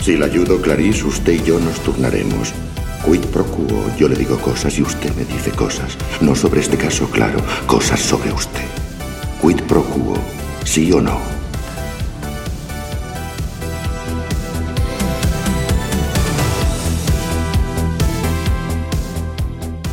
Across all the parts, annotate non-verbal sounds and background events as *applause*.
Si la ayudo, Clarice, usted y yo nos turnaremos. Quid pro quo, yo le digo cosas y usted me dice cosas. No sobre este caso, claro, cosas sobre usted. Quid pro quo, sí o no.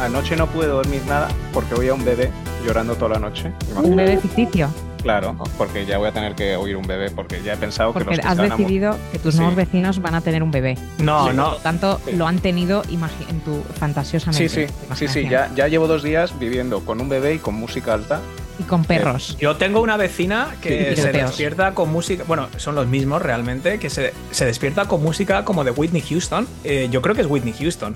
Anoche no pude dormir nada porque voy a un bebé llorando toda la noche. Un bebé ficticio. Claro, porque ya voy a tener que oír un bebé porque ya he pensado que Porque los que has decidido que tus Sí. nuevos vecinos van a tener un bebé. No, Por no. lo tanto, Sí. lo han tenido en tu fantasiosamente. Sí, sí, sí, sí, ya, ya llevo dos días viviendo con un bebé y con música alta. Y con perros. Yo tengo una vecina que se despierta con música, bueno, son los mismos realmente, que se, se despierta con música como de Whitney Houston. Eh, yo creo que es Whitney Houston.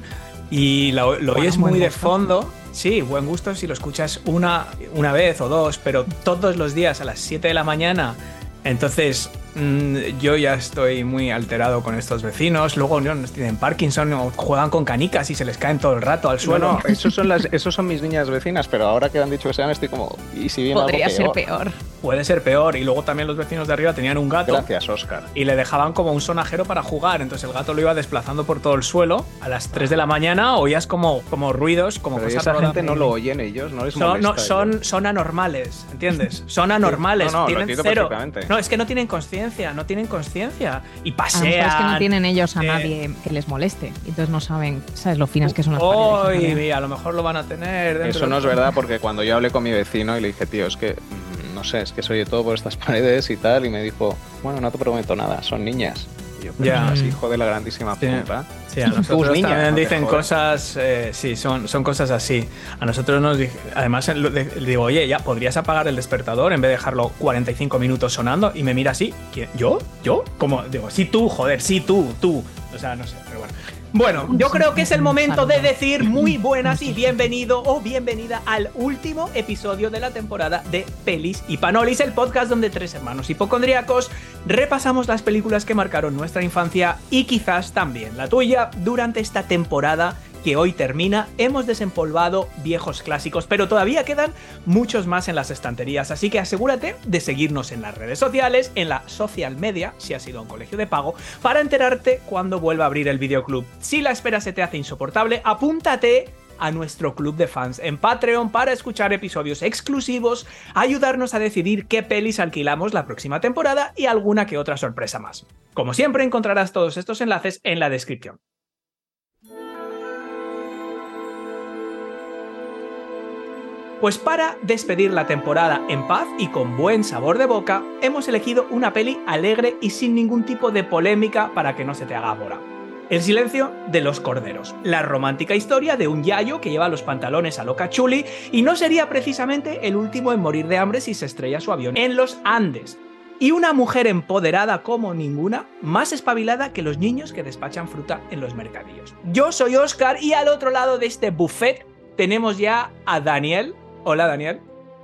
Y lo, lo Bueno, oyes muy de fondo. Sí, buen gusto si lo escuchas una, una vez o dos, pero todos los días a las 7 de la mañana. Entonces, mm, yo ya estoy muy alterado con estos vecinos. Luego no, tienen Parkinson o juegan con canicas y se les caen todo el rato al suelo. No, no, esos son, las, esos son mis niñas vecinas, pero ahora que han dicho que sean, estoy como. ¿Y si viene Podría algo ser peor? Puede ser peor. Y luego también los vecinos de arriba tenían un gato. Gracias, Oscar. y le dejaban como un sonajero para jugar. Entonces el gato lo iba desplazando por todo el suelo. A las 3 de la mañana oías como, como ruidos, como Pero cosas esa gente no lo oyen ellos, no les Son, molesta. no, son, son anormales, ¿entiendes? Son *laughs* anormales, No, no, lo tienen entiendo cero. No, es que no tienen conciencia, no tienen conciencia. Y pasean. es que no tienen ellos a eh, nadie que les moleste. y Entonces no saben, ¿sabes lo finas que son las Hoy, paredes? a lo mejor lo van a tener. Eso de- no es verdad porque cuando yo hablé con mi vecino y le dije, tío, es que mm, no sé, es que se oye todo por estas *laughs* paredes y tal, y me dijo, bueno, no te prometo nada, son niñas. Y yo, pero Ya. es hijo de la grandísima Sí. puta. Sí, a nosotros niña, también dicen cosas, eh, sí, son, son cosas así. A nosotros nos además le, digo, oye, ya podrías apagar el despertador en vez de dejarlo 45 minutos sonando y me mira así, ¿quién? ¿yo? ¿yo? Como digo, sí tú, joder, sí tú, tú. O sea, no sé, bueno. Yo creo que es el momento de decir muy buenas y bienvenido o bienvenida al último episodio de la temporada de Pelis y Panolis, el podcast donde tres hermanos hipocondríacos repasamos las películas que marcaron nuestra infancia y quizás también la tuya durante esta temporada que hoy termina. Hemos desempolvado viejos clásicos, pero todavía quedan muchos más en las estanterías, así que asegúrate de seguirnos en las redes sociales, en la social media, si has ido a un colegio de pago, para enterarte cuando vuelva a abrir el videoclub. Si la espera se te hace insoportable, apúntate a nuestro club de fans en Patreon para escuchar episodios exclusivos, ayudarnos a decidir qué pelis alquilamos la próxima temporada y alguna que otra sorpresa más. Como siempre encontrarás todos estos enlaces en la descripción. Pues para despedir la temporada en paz y con buen sabor de boca, hemos elegido una peli alegre y sin ningún tipo de polémica para que no se te haga bora. El silencio de los corderos, la romántica historia de un yayo que lleva los pantalones a loca chuli y no sería precisamente el último en morir de hambre si se estrella su avión en los Andes. Y una mujer empoderada como ninguna, más espabilada que los niños que despachan fruta en los mercadillos. Yo soy Oscar y al otro lado de este buffet tenemos ya a Daniel. Hola Daniel.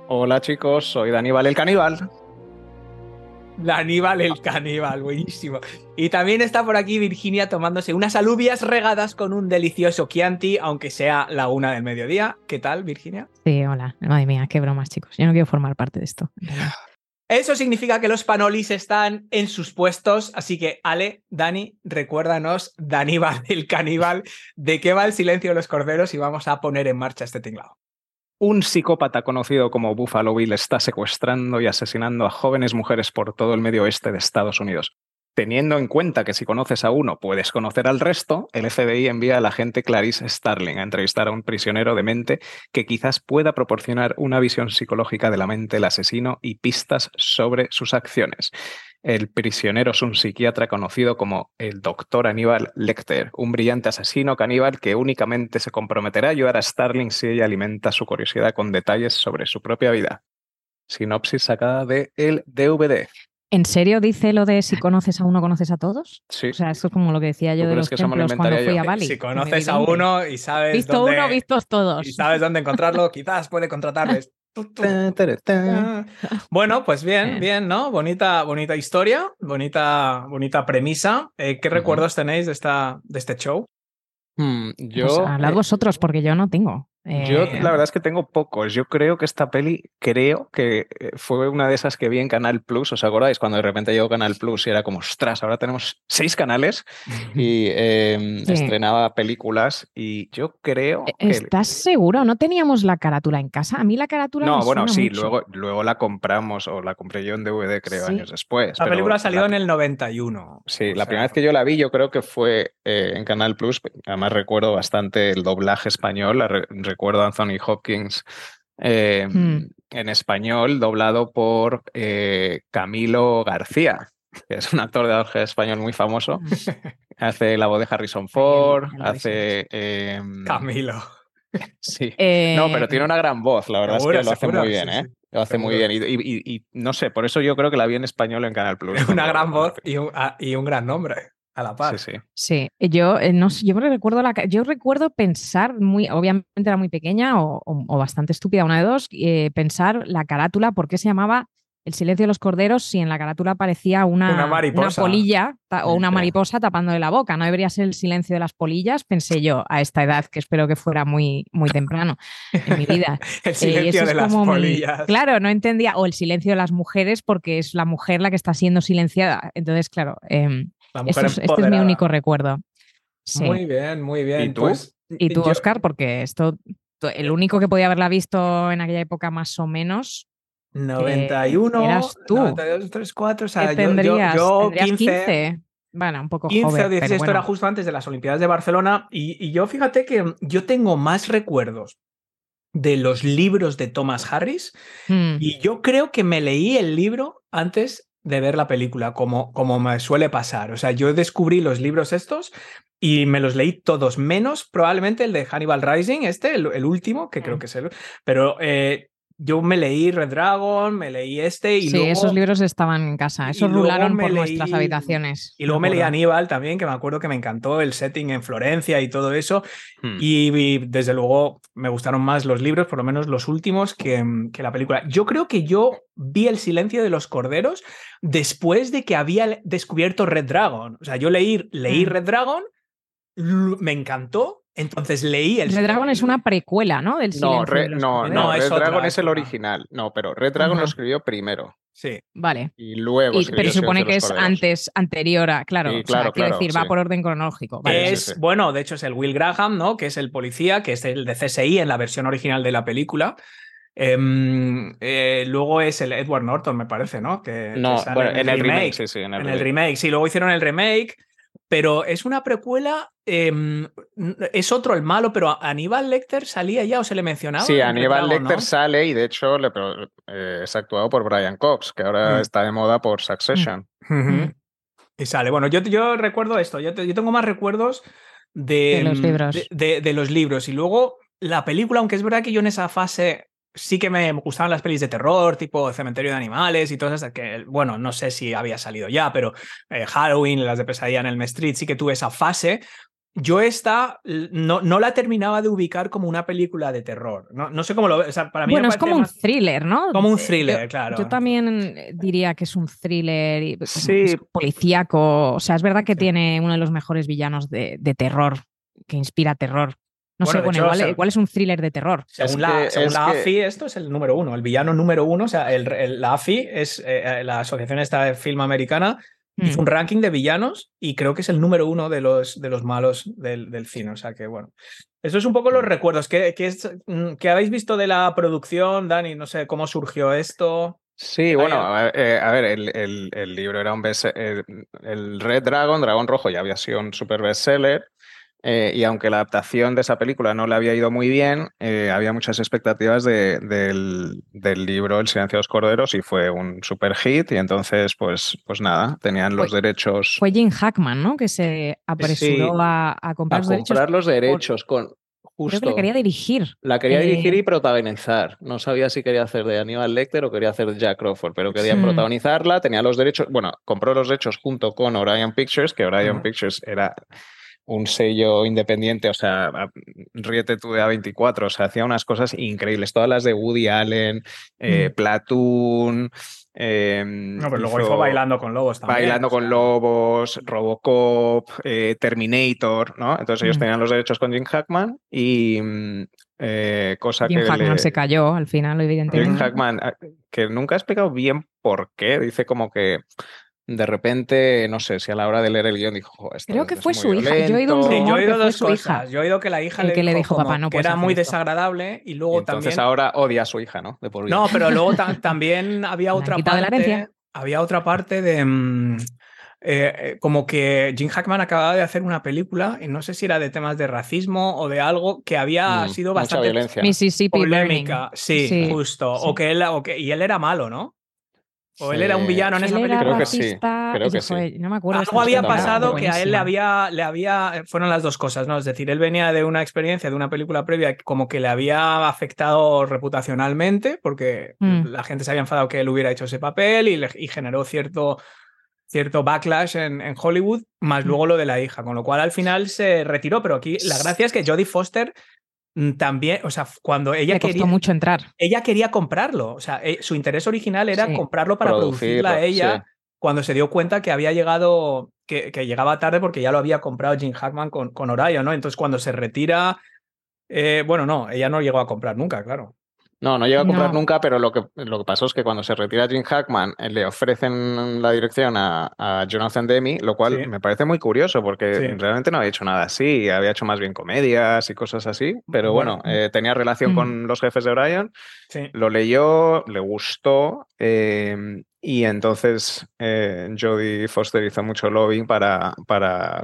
Hola chicos, soy Daníbal el caníbal. Aníbal el caníbal, buenísimo. Y también está por aquí Virginia tomándose unas alubias regadas con un delicioso Chianti, aunque sea la una del mediodía. ¿Qué tal, Virginia? Sí, hola. Madre mía, qué bromas, chicos. Yo no quiero formar parte de esto. Eso significa que los panolis están en sus puestos, así que Ale, Dani, recuérdanos, Daníbal el caníbal, de qué va el silencio de los corderos y vamos a poner en marcha este tinglado. Un psicópata conocido como Buffalo Bill está secuestrando y asesinando a jóvenes mujeres por todo el medio oeste de Estados Unidos. Teniendo en cuenta que si conoces a uno puedes conocer al resto, el FBI envía a la agente Clarice Starling a entrevistar a un prisionero de mente que quizás pueda proporcionar una visión psicológica de la mente del asesino y pistas sobre sus acciones. El prisionero es un psiquiatra conocido como el Dr. Aníbal Lecter, un brillante asesino caníbal que únicamente se comprometerá a ayudar a Starling si ella alimenta su curiosidad con detalles sobre su propia vida. Sinopsis sacada de el DVD. ¿En serio dice lo de si conoces a uno, conoces a todos? Sí. O sea, esto es como lo que decía yo ¿Tú de los que eso templos cuando fui yo? a Bali. si conoces a uno y sabes Visto dónde, uno, vistos todos. y sabes dónde encontrarlo, quizás puede contratarles. Ta, ta, ta. Bueno, pues bien, Bien. ¿no? Bonita, bonita historia, bonita, bonita premisa. Eh, ¿Qué recuerdos tenéis de, esta, de este show? Hmm, Pues yo, hablad eh, vosotros, porque yo no tengo. Yo Eh, la verdad es que tengo pocos. Yo creo que esta peli, creo que eh, fue una de esas que vi en Canal Plus. ¿Os acordáis? Cuando de repente llegó Canal Plus y era como, ostras, ahora tenemos seis canales y *laughs* eh, Sí. estrenaba películas. Y yo creo que... ¿Estás seguro? ¿No teníamos la carátula en casa? A mí la carátula No, me bueno, suena sí, mucho. luego, luego la compramos o la compré yo en DVD, creo, Sí. años después. La pero película salió la- en el 91. Sí, o la sea, primera vez que yo la vi, yo creo que fue eh, en Canal Plus. Además, recuerdo bastante el doblaje español. la re- recuerdo a Anthony Hopkins eh, Hmm. en español, doblado por eh, Camilo García, que es un actor de doblaje español muy famoso. Hace la voz de Harrison Ford, hace. eh, Camilo. sí. Eh, No, pero tiene una gran voz, la verdad Seguro, es que lo hace seguro, muy bien, sí, ¿eh? sí. Lo hace muy bien. Y, y- y- y no sé, por eso yo creo que la vi en español en Canal Plus. *laughs* Una gran voz y un, ah, y un gran nombre a la par. Sí, sí. Sí, yo eh, no sé, yo recuerdo la, yo recuerdo pensar muy, obviamente era muy pequeña o, o- o bastante estúpida, una de dos, eh, pensar la carátula, ¿por qué se llamaba El silencio de los corderos si en la carátula aparecía una, Una mariposa. polilla ta- o una mariposa tapándole la boca? ¿No debería ser el silencio de las polillas? Pensé yo a esta edad, que espero que fuera muy, muy temprano en mi vida. *laughs* El Eh, silencio eso de es las como mi- polillas. Claro, no entendía. O el silencio de las mujeres, porque es la mujer la que está siendo silenciada. Entonces, claro, La esto mujer es- este es mi único recuerdo. Sí. Muy bien, muy bien. ¿Y tú? Pues, Y tú, yo- Oscar, porque esto, to- el único que podía haberla visto en aquella época más o menos, 91, eras tú. 92, 3, 4, o sea, ¿qué yo- yo, tendrías? yo, ¿Tendrías 15, 15? Bueno, un poco 15 joven, o 16, pero esto bueno. era justo antes de las Olimpiadas de Barcelona. Y, y yo fíjate que yo tengo más recuerdos de los libros de Thomas Harris Mm, y yo creo que me leí el libro antes de ver la película, como, como me suele pasar. O sea, yo descubrí los libros estos y me los leí todos, menos probablemente el de Hannibal Rising, este, el, el último, que creo Mm. que es el... Pero eh, yo me leí Red Dragon, me leí este y sí, luego... esos libros estaban en casa, esos rularon por nuestras habitaciones. Y luego me leí. Aníbal también, que me acuerdo que me encantó el setting en Florencia y todo eso. Hmm. Y, y desde luego me gustaron más los libros, por lo menos los últimos, que, que la película. Yo creo que yo vi El silencio de los corderos después de que había descubierto Red Dragon. O sea, yo leí, leí Mm. Red Dragon, me encantó, entonces leí El Red Dragon es una precuela, ¿no? Del No, los no, no, No, es Red otra, Dragon es es el otra. original. No, pero Red Dragon lo escribió primero Sí. Vale. y luego Y- pero supone que es antes, anterior a. Claro, Sí, o sea, claro, quiero claro, decir, va por orden cronológico. Vale. Es, sí, sí. bueno, de hecho es el Will Graham, ¿no? Que es el policía, que es el de CSI en la versión original de la película. Em, eh, luego es el Edward Norton, me parece, ¿no? Que, No, bueno, en el remake, sí, sí, en el En el remake. remake, sí, luego hicieron el remake, pero es una precuela, em, es otro el malo, pero Aníbal Lecter salía ya o se le mencionaba. Sí, Aníbal Dragon, Lecter ¿no? sale y de hecho le, eh, es actuado por Brian Cox, que ahora Mm. está de moda por Succession. Ujú. Mm. Y sale. Bueno, yo, yo recuerdo esto, yo, te- yo tengo más recuerdos de, De los mm, libros. De, de- de los libros. Y luego la película, aunque es verdad que yo en esa fase sí que me gustaban las pelis de terror, tipo Cementerio de Animales y todas esas, que, bueno, no sé si había salido ya, pero eh, Halloween, las de Pesadilla en el Street, sí que tuve esa fase. Yo esta no, no la terminaba de ubicar como una película de terror. No, no sé cómo lo. O sea, para mí Bueno, es como un thriller, ¿no? como un Eh, thriller, yo- claro. Yo también eh, diría que es un thriller y- como Sí. policíaco. O sea, es verdad que Sí. tiene uno de los mejores villanos de, de terror, que inspira terror. No Bueno, sé, bueno, hecho, igual, o sea- igual es un thriller de terror. Según, Es la, que- según es la que- AFI, esto es el número uno, el villano número uno. O sea, el, el- la AFI es eh, la Asociación esta de Film Americana, hizo Mm. un ranking de villanos y creo que es el número uno de los, de los malos del, del cine. O sea que, bueno. Eso es un poco los recuerdos. ¿Qué, qué es, mm, qué habéis visto de la producción, Dani? No sé cómo surgió esto. Sí, bueno, a ver, eh, a ver, el, el- el libro era un best el, el Red Dragon, Dragón Rojo, ya había sido un super bestseller. Eh, y aunque la adaptación de esa película no le había ido muy bien, eh, había muchas expectativas de- del, del libro El silencio de los corderos y fue un super hit. Y entonces, pues, pues nada, tenían los Fue- derechos Fue Jim Hackman, ¿no? Que se apresuró Sí, a, a comprar a los derechos. comprar los derechos con Creo que la quería dirigir. La quería Eh, dirigir y protagonizar. No sabía si quería hacer de Aníbal Lecter o quería hacer de Jack Crawford, pero quería Sí. protagonizarla. Tenía los derechos, bueno, compró los derechos junto con Orion Pictures, que Orion. Pictures era un sello independiente, o sea, ríete tú de A24, o sea, hacía unas cosas increíbles, todas las de Woody Allen, eh, Mm. Platoon. em, No, pero luego hizo Bailando con Lobos también. Bailando con Lobos, Robocop, eh, Terminator, ¿no? Entonces ellos Mm. tenían los derechos con Jim Hackman y mm, eh, cosa Jim que Hackman le- se cayó al final, Jim evidentemente. Hackman, ah, que nunca ha explicado bien por qué, dice como que de repente, no sé, si a la hora de leer el guion dijo, "Jo, esto Creo que fue muy su hija. Yo he oído un violento". Sí, yo rumor he que oído fue dos su cosas. hija. Yo he oído que la hija El le que le dijo, "Papá, no que era muy esto". desagradable y Y luego entonces también. ahora odia a su hija, ¿no? De por vida. No, pero luego ta- *laughs* también había otra quitado de la parte. Había otra parte de. mm, eh, eh, como que Jim Hackman acababa de hacer una película, y no sé si era de temas de racismo o de algo que había Mm, sido mucha bastante violencia. Mississippi polémica. Sí, Sí, justo. sí. O que él, o que, y él era malo, ¿no? O él era un villano en Él esa película. Creo que sí, racista. creo y, que sí. joder, no me acuerdo. Algo había pasado que a él le había, le había, fueron las dos cosas, ¿no? Es decir, él venía de una experiencia, de una película previa, que como que le había afectado reputacionalmente, porque Mm. la gente se había enfadado que él hubiera hecho ese papel y, le- y generó cierto, cierto backlash en, en Hollywood, más Mm. luego lo de la hija, con lo cual al final se retiró, pero aquí la gracia es que Jodie Foster también, o sea, cuando ella Le costó quería, mucho entrar. ella quería comprarlo, o sea, eh, su interés original era Sí. comprarlo para producirla a ella sí. cuando se dio cuenta que había llegado, que, que llegaba tarde porque ya lo había comprado Jim Hackman con, con Orion, ¿no? Entonces cuando se retira, eh, bueno, no, ella no llegó a comprar nunca, claro. No, no llega a comprar No. nunca, pero lo que, lo que pasó es que cuando se retira Jim Hackman eh, le ofrecen la dirección a, a Jonathan Demme, lo cual Sí. me parece muy curioso porque Sí. realmente no había hecho nada así, había hecho más bien comedias y cosas así, pero bueno, Bueno. eh, tenía relación Mm. con los jefes de Orion, Sí. lo leyó, le gustó eh, y entonces eh, Jodie Foster hizo mucho lobbying para, para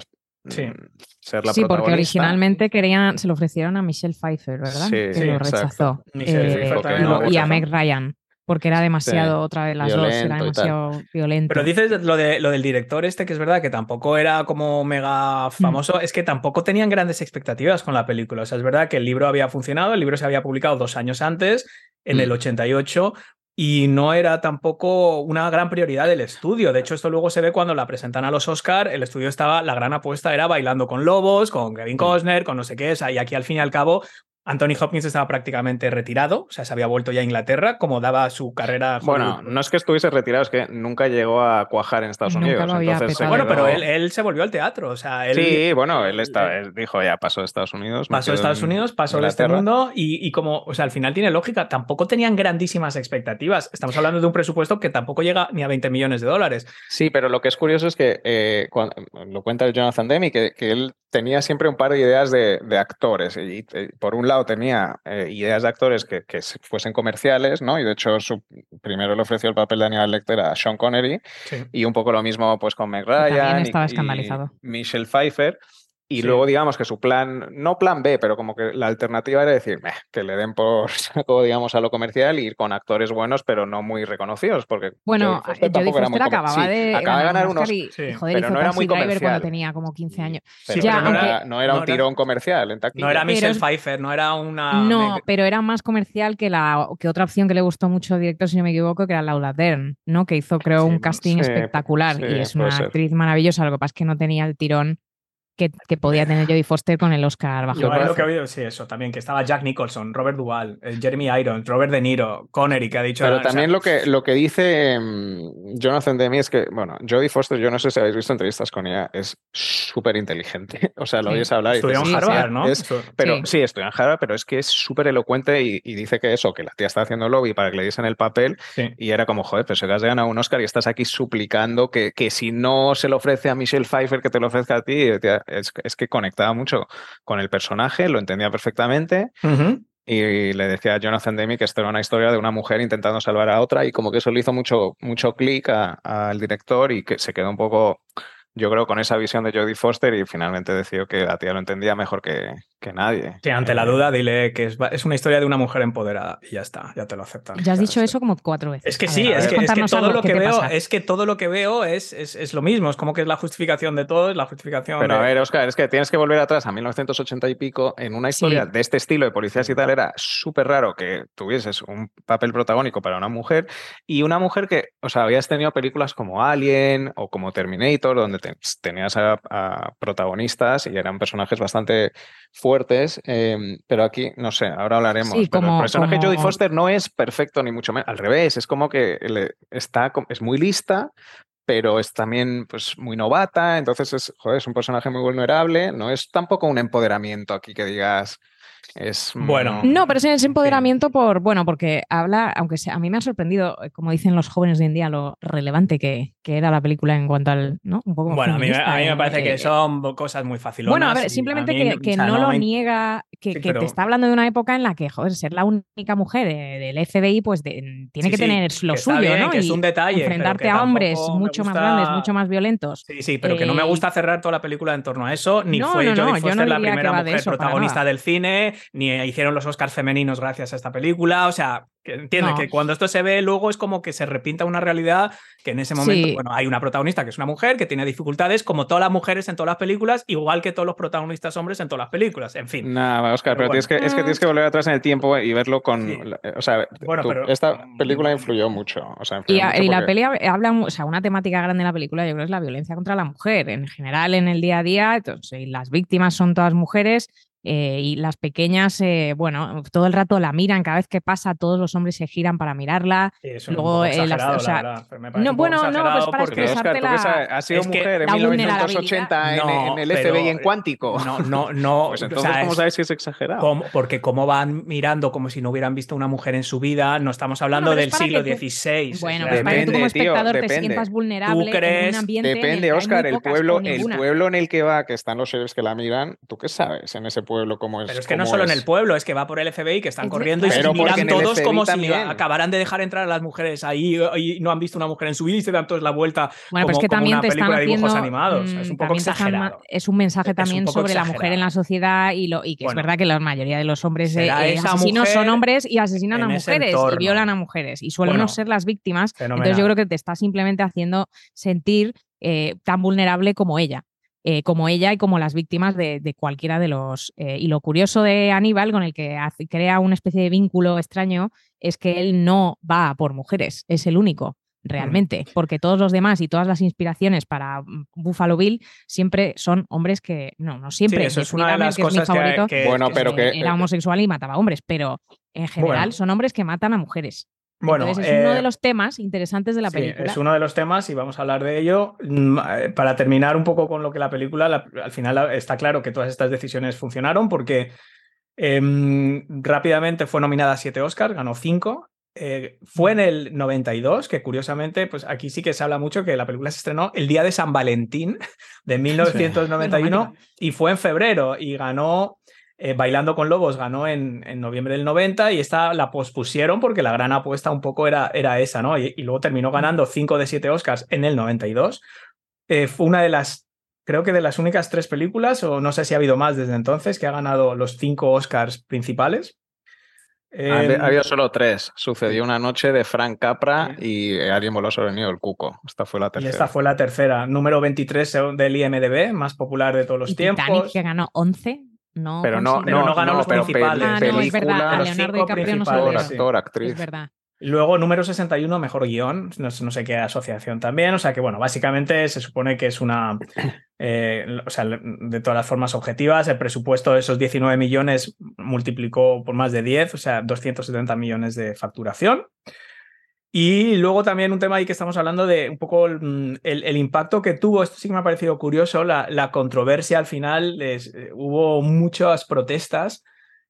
Sí. mm, ser la Sí, porque originalmente querían, se lo ofrecieron a Michelle Pfeiffer, ¿verdad? Sí, que sí, lo rechazó. Michelle Eh, Pfeiffer también y, a. Meg Ryan, porque era demasiado, otra vez las dos, era demasiado violento. Pero dices lo, de, lo del director este, que es verdad que tampoco era como mega famoso, es que tampoco tenían grandes expectativas con la película. O sea, es verdad que el libro había funcionado, el libro se había publicado dos años antes, en Mm. el 88, y no era tampoco una gran prioridad del estudio. De hecho, esto luego se ve cuando la presentan a los Oscar, el estudio estaba, la gran apuesta era bailando con lobos, con Kevin Costner, con no sé qué, o sea, y aquí al fin y al cabo Anthony Hopkins estaba prácticamente retirado, o sea, se había vuelto ya a Inglaterra, como daba su carrera. Bueno, no es que estuviese retirado, es que nunca llegó a cuajar en Estados Nunca Unidos. lo había entonces se. Bueno, pero él, él se volvió al teatro, o sea, él Sí, bueno, él, está, él dijo ya pasó de Estados Unidos. pasó de Estados Unidos, pasó de este mundo y, y como, o sea, al final tiene lógica, tampoco tenían grandísimas expectativas. Estamos hablando de un presupuesto que tampoco llega ni a 20 millones de dólares. Sí, pero lo que es curioso es que eh, cuan- lo cuenta el Jonathan Demme, que, que él tenía siempre un par de ideas de, de actores. Y, por un lado tenía eh, ideas de actores que, que se- fuesen comerciales, ¿no? Y de hecho, su, primero le ofreció el papel de Aníbal Lecter a Sean Connery. Sí. Y un poco lo mismo pues con Meg Ryan y- estaba y, escandalizado. Michelle Pfeiffer. Y Sí. luego digamos que su plan, no plan B, pero como que la alternativa era decir, "Meh, que le den por *laughs* saco, digamos, a lo comercial y ir con actores buenos, pero no muy reconocidos, porque Bueno, Foster comer- acababa sí, de acaba de ganar un Oscar unos, y, Sí, y, joder, pero hizo no era muy Driver comercial. cuando tenía como 15 años. pero Ya, no, aunque- era, no era no un era- tirón comercial en taquilla. No era Michelle Pfeiffer, no era una. No, pero era más comercial que la que otra opción que le gustó mucho al director, si no me equivoco, que era Laura Dern, ¿no? Que hizo, creo, Sí, un casting sí, espectacular sí, y es una actriz maravillosa. Lo que pasa es que no tenía el tirón que, que podía tener Jodie Foster con el Oscar bajo Yo el lo que oído, sí, eso también, que estaba Jack Nicholson, Robert Duvall, eh, Jeremy Irons, Robert De Niro, Connery, que ha dicho. Pero o sea, también lo que, lo que dice mm, Jonathan Demme es que, bueno, Jodie Foster, yo no sé si habéis visto entrevistas con ella, es súper inteligente. *laughs* O sea, lo Sí. oyes hablar y Estudió en Harvard, sí, ¿no? es- Pero Sí. sí, estudió en Harvard, pero es que es súper elocuente y, y dice que eso, que la tía está haciendo lobby para que le diesen el papel sí. y era como, joder, pero se has ganado un Oscar y estás aquí suplicando que, que si no se lo ofrece a Michelle Pfeiffer, que te lo ofrezca a ti, tía, es, es que conectaba mucho con el personaje, lo entendía perfectamente y le decía a Jonathan Demme que esto era una historia de una mujer intentando salvar a otra y como que eso le hizo mucho, mucho clic al director y que se quedó un poco, yo creo, con esa visión de Jodie Foster y finalmente decidió que la tía lo entendía mejor que, que nadie. Sí, ante la Eh, duda, dile que es, es una historia de una mujer empoderada y ya está, ya te lo aceptan. Ya has dicho es- eso como cuatro veces. Es que A sí, ver, es, ¿puedes que, es que todo lo ¿Qué que veo, es que todo lo que veo es, es, es lo mismo, es como que es la justificación de todo, es la justificación Pero de- a ver, Oscar, es que tienes que volver atrás a 1980 y pico. En una historia Sí. de este estilo de policías y tal, era súper raro que tuvieses un papel protagónico para una mujer y una mujer que, o sea, habías tenido películas como Alien o como Terminator, donde tenías a, protagonistas y eran personajes bastante fuertes, em, pero aquí, no sé, ahora hablaremos. pero el personaje de Jodie Foster no es perfecto ni mucho menos, al revés, es como que está, es muy lista, pero es también pues, muy novata, entonces es, joder, es un personaje muy vulnerable, no es tampoco un empoderamiento aquí que digas, es bueno. No, pero es empoderamiento por, bueno, porque habla, aunque sea, a mí me ha sorprendido, eh, como dicen los jóvenes de hoy en día, lo relevante que, que era la película en cuanto al, ¿no? Un poco bueno, a mí, me parece que son cosas muy fáciles. Bueno, a ver, simplemente que, no, lo niega, que, te está hablando de una época en la que, joder, ser la única mujer del FBI, pues tiene que tener lo suyo, ¿no? Que es un detalle. Enfrentarte a hombres mucho más grandes, mucho más violentos. Sí, sí, pero que no me eh, gusta cerrar toda la película en torno a eso, ni fue Jodie Foster la primera mujer protagonista del cine, ni hicieron los Oscars femeninos gracias a esta película. O sea, que entiende que cuando esto se ve, luego es como que se repinta una realidad que en ese momento, bueno, hay una protagonista que es una mujer que tiene dificultades, como todas las mujeres en todas las películas, igual que todos los protagonistas hombres en todas las películas. En fin. Nada, Oscar, pero, tienes que, es que tienes que volver atrás en el tiempo y verlo con. O sea, esta película influyó mucho. O sea, y, la peli habla, o sea, una temática grande en la película, yo creo, es la violencia contra la mujer. En general, en el día a día, entonces, las víctimas son todas mujeres eh, y las pequeñas, eh, bueno, todo el rato la miran, cada vez que pasa todos los hombres se giran para mirarla. Luego, eh, las, o sea, no, bueno, no, pues para expresarte la... ha sido mujer en 1980 en, el FBI en cuántico. No, no, no. *laughs* pues entonces, ¿cómo sabes si es exagerado? porque como van mirando como si no hubieran visto una mujer en su vida, no estamos hablando del siglo XVI. Bueno, pues para que tú como espectador te sientas vulnerable en un ambiente Depende, Oscar, el pueblo, el pueblo en el que va, que están los seres que la miran, ¿tú qué sabes en ese pueblo? Pueblo como es. Pero es que no solo en el pueblo, es que va por el FBI, que están corriendo y se miran todos como si acabaran de dejar entrar a las mujeres ahí y no han visto una mujer en su vida y se dan todos la vuelta. Bueno, como, pero es que también te están haciendo, animados. es un poco exagerado. Es un mensaje también sobre la mujer en la sociedad y, lo, y que es verdad que la mayoría de los hombres eh, asesinos son hombres y asesinan a mujeres y violan a mujeres y suelen no ser las víctimas. Entonces yo creo que te está simplemente haciendo sentir eh, tan vulnerable como ella. Eh, como ella y como las víctimas de, cualquiera de los... Eh, y lo curioso de Aníbal, con el que crea una especie de vínculo extraño, es que él no va por mujeres, es el único realmente, porque todos los demás y todas las inspiraciones para mm, Buffalo Bill siempre son hombres que, no, no siempre, eso es una de las cosas que, bueno, pero que, era homosexual y mataba hombres, pero en general son hombres que matan a mujeres. Bueno, es uno de eh, los temas interesantes de la película. Es uno de los temas y vamos a hablar de ello. Mm, eh, para terminar un poco con lo que la película, al final está claro que todas estas decisiones funcionaron porque em, rápidamente fue nominada a siete Oscars, ganó cinco. Eh, fue en el 92, que curiosamente, pues aquí sí que se habla mucho que la película se estrenó el día de San Valentín *laughs* de 1991 y fue en febrero y ganó eh, Bailando con Lobos ganó en, en, noviembre del 90 y esta la pospusieron porque la gran apuesta un poco era, era esa, ¿no? Y, luego terminó ganando 5 de 7 Oscars en el 92. Eh, fue una de las, creo que de las únicas tres películas, o no sé si ha habido más desde entonces, que ha ganado los 5 Oscars principales. ha, habido solo tres. Sucedió una noche de Frank Capra y alguien voló sobre el Cuco. Esta fue la tercera. Y esta fue la tercera, número 23 del IMDB, más más de todos los tiempos. Titanic, que ganó 11 no pero no, no, no, ganó los principales. Ah, no, es verdad. Leonardo DiCaprio no actor, actriz. Es verdad. Luego, número 61, mejor guion, no, sé qué asociación también. O sea que, bueno, básicamente se supone que es una. Eh, o sea, de todas las formas objetivas, el presupuesto de esos 19 millones multiplicó por más de 10, o sea, 270 millones de facturación. Y luego también un tema ahí que estamos hablando de un poco el, mm, impacto que tuvo, esto sí que me ha parecido curioso, la, controversia al final, eh, hubo muchas protestas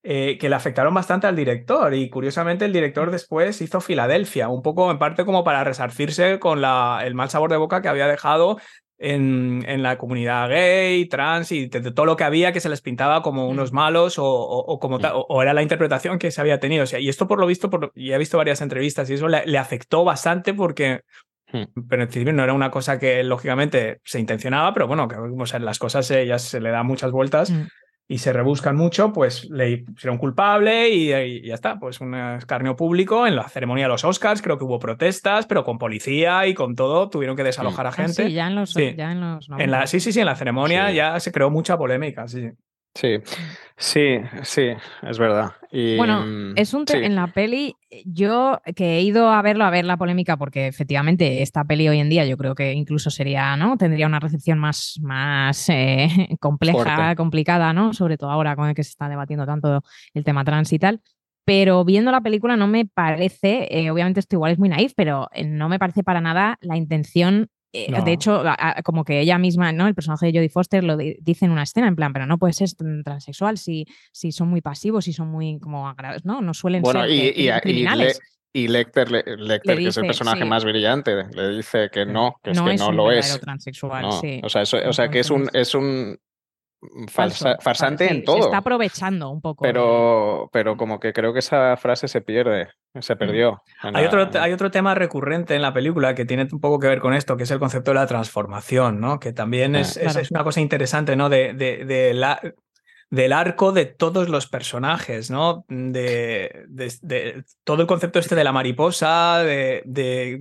eh, que le afectaron bastante al director. Y curiosamente el director después hizo Filadelfia, un poco en parte como para resarcirse con la, el mal sabor de boca que había dejado en, la comunidad gay, trans y de, todo lo que había que se les pintaba como unos mm. malos o, como mm. o, era la interpretación que se había tenido. O sea, y esto por lo visto, por, y he visto varias entrevistas y eso le, afectó bastante porque mm. pero en principio no era una cosa que lógicamente se intencionaba, pero bueno, que o sea, las cosas ya se le dan muchas vueltas y se rebuscan mucho, pues le pusieron culpable y, ya está, pues un escarnio público en la ceremonia de los Oscars, creo que hubo protestas, pero con policía y con todo, tuvieron que desalojar a ah, gente. Sí, ya en los, Ya en los sí, sí, sí, en la ceremonia ya se creó mucha polémica, sí. Sí, sí, sí, es verdad. Y, Bueno, mm, es un sí. en la peli, yo que he ido a verlo, a ver la polémica, porque efectivamente esta peli hoy en día yo creo que incluso sería, ¿no? Tendría una recepción más, más eh, *laughs* compleja, Fuerte. complicada, ¿no? Sobre todo ahora con el que se está debatiendo tanto el tema trans y tal. Pero viendo la película no me parece, eh, obviamente esto igual es muy naif, pero eh, no me parece para nada la intención. Eh, No. De hecho, a- a- como que ella misma, ¿no? El personaje de Jodie Foster lo di- dice en una escena, en plan, pero no puede ser tran- transexual si, si son muy pasivos, si son muy como agradables, ¿no? No suelen Bueno, ser y, eh, y, y, criminales. Le- y Lecter, Le- Lecter, que es el dice, personaje sí. más brillante, le dice que no, que es no que es no un lo es. transexual, No, sí. O sea, eso- o sea que es un, es un falso, falsa- farsante sí, en Se todo. está aprovechando un poco. Pero, pero como que creo que esa frase se pierde, se perdió. en Hay la- otro, hay otro tema recurrente en la película que tiene un poco que ver con esto, que es el concepto de la transformación, ¿no? Que también Ah, es, es- una cosa interesante, ¿no? De, de- de la- del arco de todos los personajes, ¿no? De, de- de todo el concepto este de la mariposa, de, de-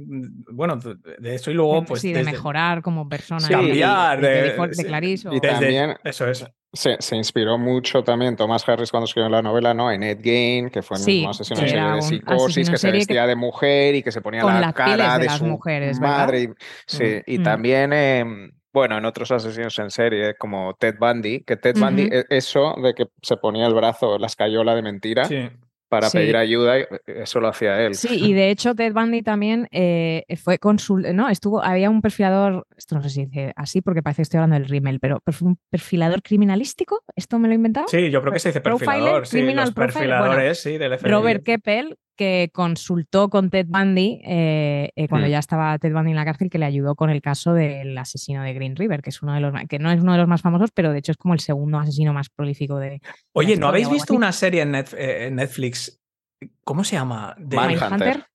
bueno, de, de eso y luego, pues. sí, de desde- mejorar como persona. Cambiar, de, de- de, de sí, Clarice o- y desde- también- Eso es. Se, se inspiró mucho también Thomas Harris cuando escribió la novela, ¿no? En Ed Gein, que fue el Sí, mismo asesino en serie de psicosis, que en se vestía que- de mujer y que se ponía Con la cara de de las su mujeres, madre. y- sí, Mm. y Mm. también, eh, bueno, en otros asesinos en serie, como Ted Bundy, que Ted Bundy, e- eso de que se ponía el brazo, la escayola de mentira Sí. para Sí. pedir ayuda, y- eso lo hacía él. Sí, y de hecho Ted Bundy también eh, fue consul, no, estuvo, había un perfilador, esto no sé si dice así porque parece que estoy hablando del rímel, pero un perfilador criminalístico, ¿esto me lo he inventado? Sí, yo creo que se dice Profiler, perfilador. Sí, criminal los profiler, bueno, perfiladores, sí, del FBI. Robert Keppel, que consultó con Ted Bundy eh, eh, cuando Hmm. ya estaba Ted Bundy en la cárcel, que le ayudó con el caso del asesino de Green River, que es uno de los que no es uno de los más famosos, pero de hecho es como el segundo asesino más prolífico de. Oye, ¿no habéis visto así. una serie en, eh, en Netflix? ¿Cómo se llama? De- Mindhunter. Mindhunter.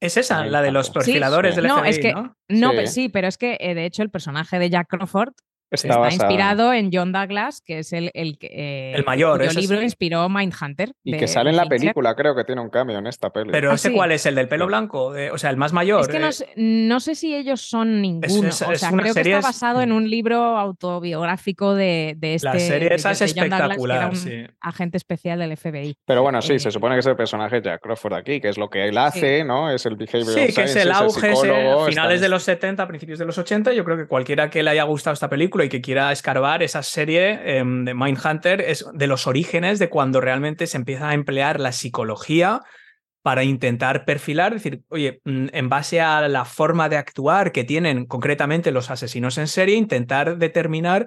Es esa, la de los Mindhunter. Sí, perfiladores sí. del No, FBI, es que- ¿no? No, Sí. pe- sí, pero es que eh, de hecho el personaje de Jack Crawford Está, inspirado en John Douglas, que es el, el, que, eh, El mayor, es- libro inspiró Mindhunter. Y de- que sale en la película, creo que tiene un cambio en esta peli. Pero Ah, ese sí. cuál es, el del pelo blanco, o sea, el más mayor. Es que no eh, sé, no sé si ellos son ninguno. es- o es sea, creo que está es- basado en un libro autobiográfico de, de este. La serie de- esa es de John Douglas, que era espectacular, un sí. agente especial del FBI. Pero bueno, sí, Eh, se supone que es el personaje Jack Crawford aquí, que es lo que él hace, ¿no? Es el behavioral Sí, que es el auge finales está- de los 70, principios de los 80. Yo creo que cualquiera que le haya gustado esta película y que quiera escarbar esa serie em, de Mindhunter es de los orígenes de cuando realmente se empieza a emplear la psicología para intentar perfilar, decir, oye, mm, en base a la forma de actuar que tienen concretamente los asesinos en serie, intentar determinar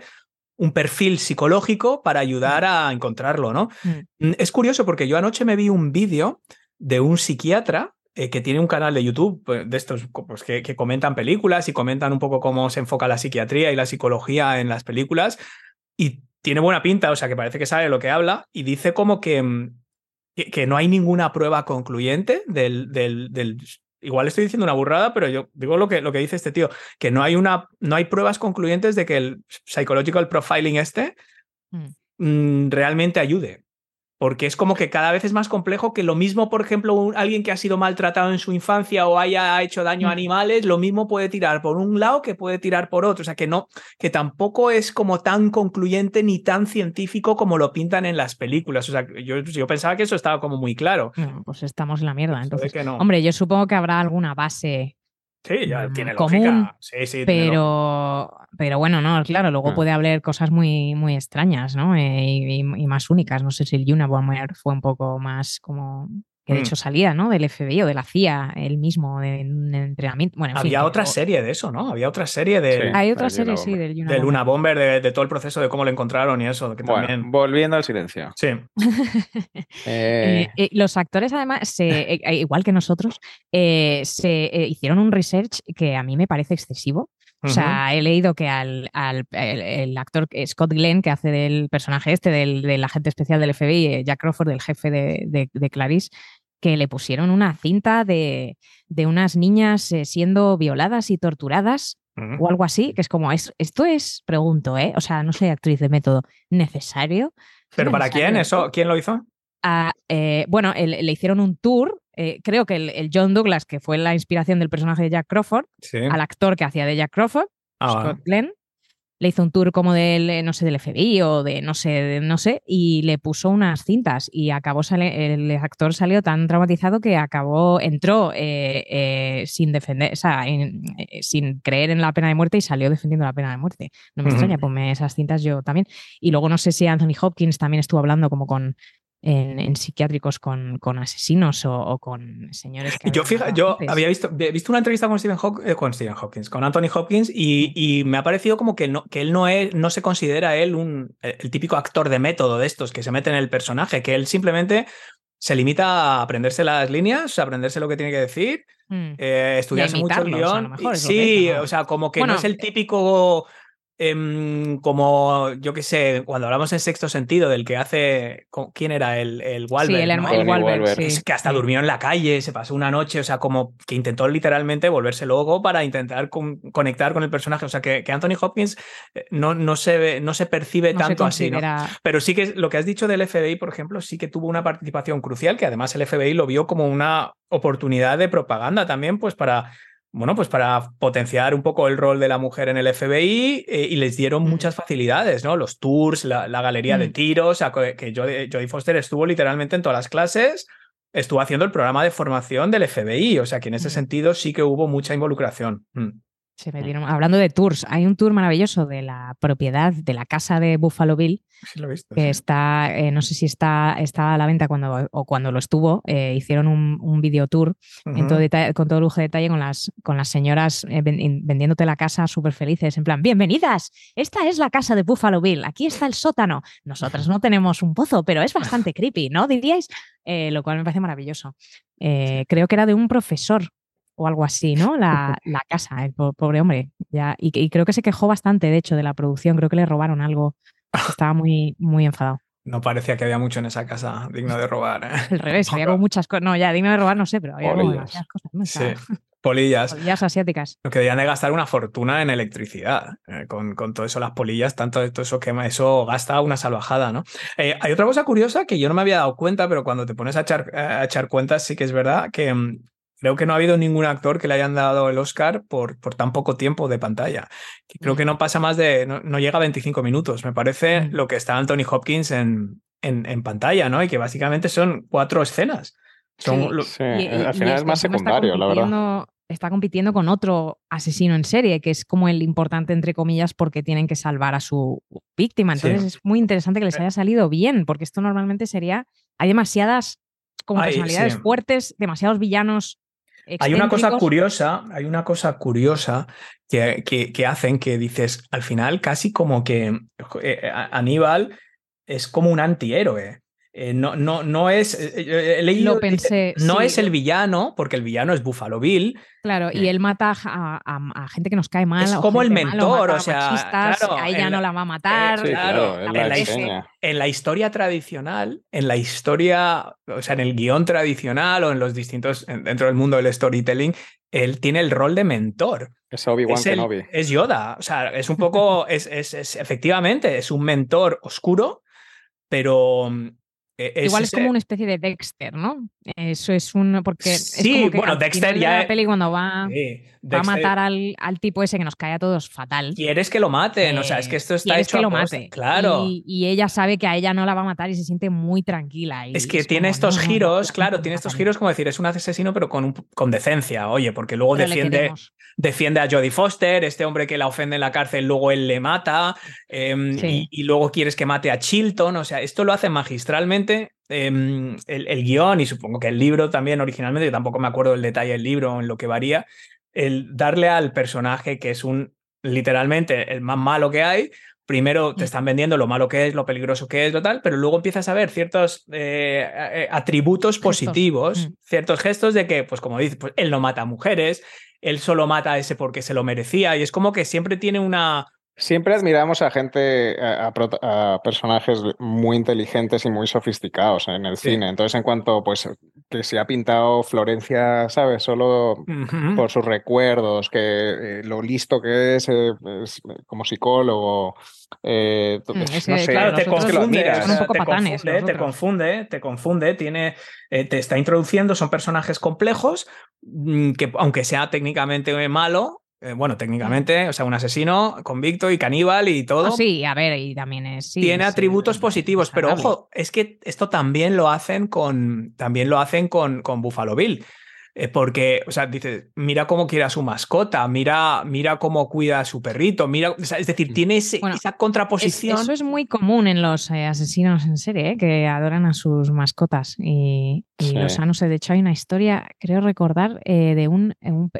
un perfil psicológico para ayudar a encontrarlo, ¿no? Mm. Mm, Es curioso porque yo anoche me vi un vídeo de un psiquiatra eh, que tiene un canal de YouTube pues, de estos pues, que, que comentan películas y comentan un poco cómo se enfoca la psiquiatría y la psicología en las películas y tiene buena pinta, o sea que parece que sabe lo que habla y dice como que, mm, que, que no hay ninguna prueba concluyente del, del, del- Igual estoy diciendo una burrada, pero yo digo lo que, lo que dice este tío, que no hay, una, no hay pruebas concluyentes de que el psychological profiling este Mm. mm, realmente ayude. Porque es como que cada vez es más complejo que lo mismo, por ejemplo, un- alguien que ha sido maltratado en su infancia o haya hecho daño a Mm. animales, lo mismo puede tirar por un lado que puede tirar por otro. O sea, que no, que tampoco es como tan concluyente ni tan científico como lo pintan en las películas. O sea, yo, yo pensaba que eso estaba como muy claro. Pues estamos en la mierda. Entonces, que no. hombre, yo supongo que habrá alguna base, sí, ya mm, tiene común, lógica. Sí, sí, tiene pero, pero bueno, no, claro, luego Mm. puede haber cosas muy, muy extrañas, ¿no? Eh, y, y más únicas. No sé si el Unabomber fue un poco más como que de Mm. hecho salía, ¿no? Del FBI o de la CIA, él mismo, de, un entrenamiento. Bueno, en Había otra serie de eso, ¿no? Había otra serie de, Sí. Hay otra serie, sí, del de Unabomber. Luna Bomber, de, de todo el proceso de cómo lo encontraron y eso. Que Bueno, también... volviendo al silencio. Sí. *laughs* Eh, Eh, eh, los actores, además, se- *laughs* eh, igual que nosotros, eh, se eh, hicieron un research que a mí me parece excesivo. O sea, he leído que al, al- el, el actor eh, Scott Glenn, que hace del personaje este, del, del agente especial del FBI, eh, Jack Crawford, el jefe de, de- de Clarice, que le pusieron una cinta de, de unas niñas eh, siendo violadas y torturadas o algo así, que es como, es, esto es, pregunto, ¿eh? O sea, no soy actriz de método, ¿necesario? ¿Es ¿Pero para necesario quién? ¿Eso? ¿Quién lo hizo? A, eh, bueno, el- le hicieron un tour. eh, creo que el, el John Douglas, que fue la inspiración del personaje de Jack Crawford, Sí. al actor que hacía de Jack Crawford, Ah, Scott Glenn, le hizo un tour como del, eh, no sé, del FBI o de no sé, de, no sé, y le puso unas cintas y acabó sale, el actor salió tan traumatizado que acabó, entró eh, eh, sin defender, o sea, en, eh, sin creer en la pena de muerte y salió defendiendo la pena de muerte. No me extraña, ponme esas cintas yo también. Y luego no sé si Anthony Hopkins también estuvo hablando como con en, en psiquiátricos con, con asesinos o, o con señores que Yo, fija, yo había visto, he visto una entrevista con Stephen, Hawk- eh, con Stephen Hawkins, con Anthony Hopkins, y, y me ha parecido como que, no, que él no, es, no se considera él un, el típico actor de método de estos que se mete en el personaje, que él simplemente se limita a aprenderse las líneas, a aprenderse lo que tiene que decir, Mm. eh, estudiarse mucho el guion. mejor, sí, dice, ¿no? o sea, como que Bueno, no es el típico. Em, como yo que sé, cuando hablamos en sexto sentido, del que hace. ¿Quién era? El, el Wahlberg, sí, el, ¿no? el Tony Wahlberg, Wahlberg. sí, Es que hasta sí. durmió en la calle, se pasó una noche, o sea, como que intentó literalmente volverse loco para intentar con- conectar con el personaje. O sea, que, que Anthony Hopkins eh, no, no, se, ve- no se percibe No se tanto así, ¿no? Pero sí que lo que has dicho del FBI, por ejemplo, sí que tuvo una participación crucial, que además el FBI lo vio como una oportunidad de propaganda también, pues para, bueno, pues para potenciar un poco el rol de la mujer en el FBI eh, y les dieron muchas facilidades, ¿no? Los tours, la, la galería de Mm. tiros, o sea, que que Jodie, Jodie Foster estuvo literalmente en todas las clases, estuvo haciendo el programa de formación del FBI, o sea, que en ese Mm. sentido sí que hubo mucha involucración. Mm. Se metieron- Hablando de tours, hay un tour maravilloso de la propiedad de la casa de Buffalo Bill, Sí, lo he visto. que sí. está, eh, no sé si está, está a la venta cuando, o cuando lo estuvo, eh, hicieron un, un video tour en todo detalle- con todo lujo de detalle con las, con las señoras eh, vendiéndote la casa súper felices, en plan, bienvenidas, esta es la casa de Buffalo Bill, aquí está el sótano. Nosotras no tenemos un pozo, pero es bastante *laughs* creepy, ¿no? Diríais, lo cual me parece maravilloso. Creo que era de un profesor o algo así, ¿no? La, la casa, el po- pobre hombre. Ya, y, y creo que se quejó bastante, de hecho, de la producción, creo que le robaron algo. Estaba muy, muy enfadado. No parecía que había mucho en esa casa digno de robar. ¿eh? Al revés, había como *laughs* muchas cosas. No, ya, digno de robar, no sé, pero había como Polillas. demasiadas cosas. ¿no? Sí, polillas. polillas asiáticas. Lo que debían de gastar una fortuna en electricidad. eh, con, con todo eso, las polillas, tanto de todo eso quema, eso gasta una salvajada, ¿no? Eh, hay otra cosa curiosa que yo no me había dado cuenta, pero cuando te pones a echar, a echar cuentas, sí que es verdad que mm, creo que no ha habido ningún actor que le hayan dado el Oscar por, por tan poco tiempo de pantalla. Creo Mm. que no pasa más de. No, no llega a 25 minutos. Me parece Mm. lo que está Anthony Hopkins en, en, en pantalla, ¿no? Y que básicamente son cuatro escenas. Son Sí. lo- Sí, Y- y- al final es más secundario, la verdad. compitiendo- Está compitiendo con otro asesino en serie, que es como el importante, entre comillas, porque tienen que salvar a su víctima. Sí. Entonces es muy interesante que les haya salido bien, porque esto normalmente sería. Hay demasiadas como Ay, personalidades sí. fuertes, demasiados villanos. Hay una cosa curiosa, hay una cosa curiosa que, que, que hacen que dices, al final casi como que eh, a- Aníbal es como un antihéroe. Eh, no, no, no es. eh, eh, leído- Lo pensé, No sí. es el villano, porque el villano es Buffalo Bill. Claro, y él mata a, a- a gente que nos cae mal. Es como el malo, mentor, o sea, machistas, claro, a ella en no la- va a matar. Sí, claro, en la la enseña. En la historia tradicional, en la historia, o sea, en el guion tradicional o en los distintos, en- dentro del mundo del storytelling, él tiene el rol de mentor. Es Obi-Wan Kenobi. es Yoda. O sea, es un poco, *laughs* es, es- es- efectivamente, es un mentor oscuro, pero mm, es Igual es como una especie de Dexter, ¿no? Eso es un. Porque es Sí, como que bueno, Dexter ya- La peli cuando va, Sí, va a matar al, al tipo ese que nos cae a todos fatal. Quieres que lo maten, o sea, es que esto está quieres hecho que lo a mate. Claro. Y, y ella sabe que a ella no la va a matar y se siente muy tranquila. y Es que es tiene como, estos no, giros, no, claro, tiene estos giros como decir, es un asesino, pero con, un- con decencia, oye, porque luego pero defiende, defiende a Jodie Foster, este hombre que la ofende en la cárcel, luego él le mata, em, Sí. y, y luego quieres que mate a Chilton, o sea, esto lo hace magistralmente em, el, el guion y supongo que el libro también originalmente, yo tampoco me acuerdo del detalle del libro en lo que varía, el darle al personaje que es un literalmente el más malo que hay. Primero te Mm. están vendiendo lo malo que es, lo peligroso que es, lo tal, pero luego empiezas a ver ciertos eh, eh, atributos Gestos. positivos, Mm. ciertos gestos de que, pues como dices, pues él no mata a mujeres, él solo mata a ese porque se lo merecía, y es como que siempre tiene una, Siempre admiramos a gente, a, a prota- a personajes muy inteligentes y muy sofisticados en el Sí. cine. Entonces, en cuanto, pues, que se ha pintado Florencia, ¿sabes? Solo por sus recuerdos, que eh, lo listo que es, eh, es como psicólogo. eh, Mm, es no sé, claro, Claro, te confunde, te patanes confunde, te confunde, te confunde, tiene, eh, te está introduciendo, son personajes complejos, mm, que aunque sea técnicamente malo, eh, bueno, técnicamente, o sea, un asesino convicto y caníbal y todo. Ah, sí, a ver, y también es. sí, tiene es, atributos positivos, pero ojo, es que esto también lo hacen con, también lo hacen con, con Buffalo Bill. Eh, porque, o sea, dices, mira cómo quiere a su mascota, mira, mira cómo cuida a su perrito, mira, o sea, es decir, tiene ese- Bueno, esa Es- contraposición. eso es muy común en los eh, asesinos en serie, ¿eh? que adoran a sus mascotas. Y, y Sí. los no sé, de hecho hay una historia, creo recordar, eh, de un,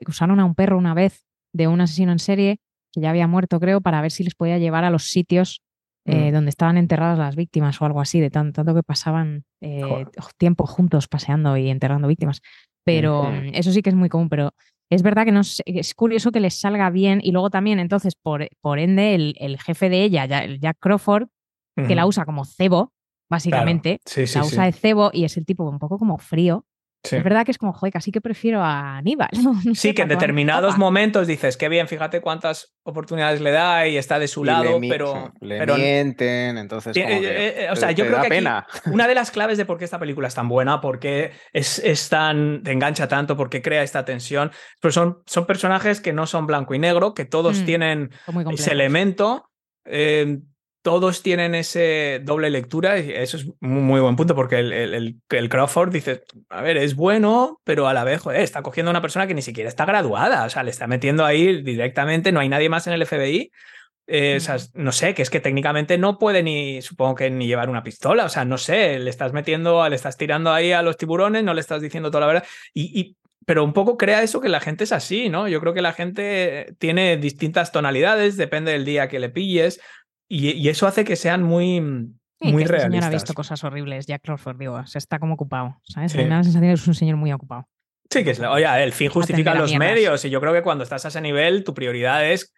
usaron a un perro una vez de un asesino en serie que ya había muerto, creo, para ver si les podía llevar a los sitios eh, Mm. donde estaban enterradas las víctimas o algo así, de tan- tanto que pasaban eh, tiempo juntos paseando y enterrando víctimas. Pero mm, eso sí que es muy común, pero es verdad que no sé- es curioso que les salga bien y luego también entonces por, por ende el, el jefe de ella, el Jack Crawford, que la usa como cebo, básicamente, Sí, sí, la sí. usa de cebo y es el tipo un poco como frío. Sí. Es verdad que es como, joder, casi que prefiero a Aníbal. ¿no? *laughs* No sé, Sí, que en determinados momentos dices, qué bien, fíjate cuántas oportunidades le da y está de su Y lado, pero, le pero mienten, entonces que eh, eh, o sea, te- yo te creo que aquí pena. una de las claves de por qué esta película es tan buena, por qué es, es tan, te engancha tanto, por qué crea esta tensión, pues son, son personajes que no son blanco y negro, que todos Mm, tienen ese elemento, eh, todos tienen ese doble lectura y eso es muy, muy buen punto porque el, el- el- el Crawford dice, a ver, es bueno, pero a la vez, joder, está cogiendo a una persona que ni siquiera está graduada, o sea, le está metiendo ahí directamente, no hay nadie más en el FBI. eh, o sea, no sé, que es que técnicamente no puede ni, supongo que ni llevar una pistola, o sea, no sé, le estás metiendo, le estás tirando ahí a los tiburones, no le estás diciendo toda la verdad, y, y- pero un poco crea eso que la gente es así, ¿no? Yo creo que la gente tiene distintas tonalidades, depende del día que le pilles, y, y eso hace que sean muy, Sí, muy que este señor ha visto cosas horribles, Jack Crawford, digo, se está como ocupado, ¿sabes? Sí. Me da la sensación de que es un señor muy ocupado. Sí, que es, oye, el fin justifica los medios. Y yo creo que cuando estás a ese nivel, tu prioridad es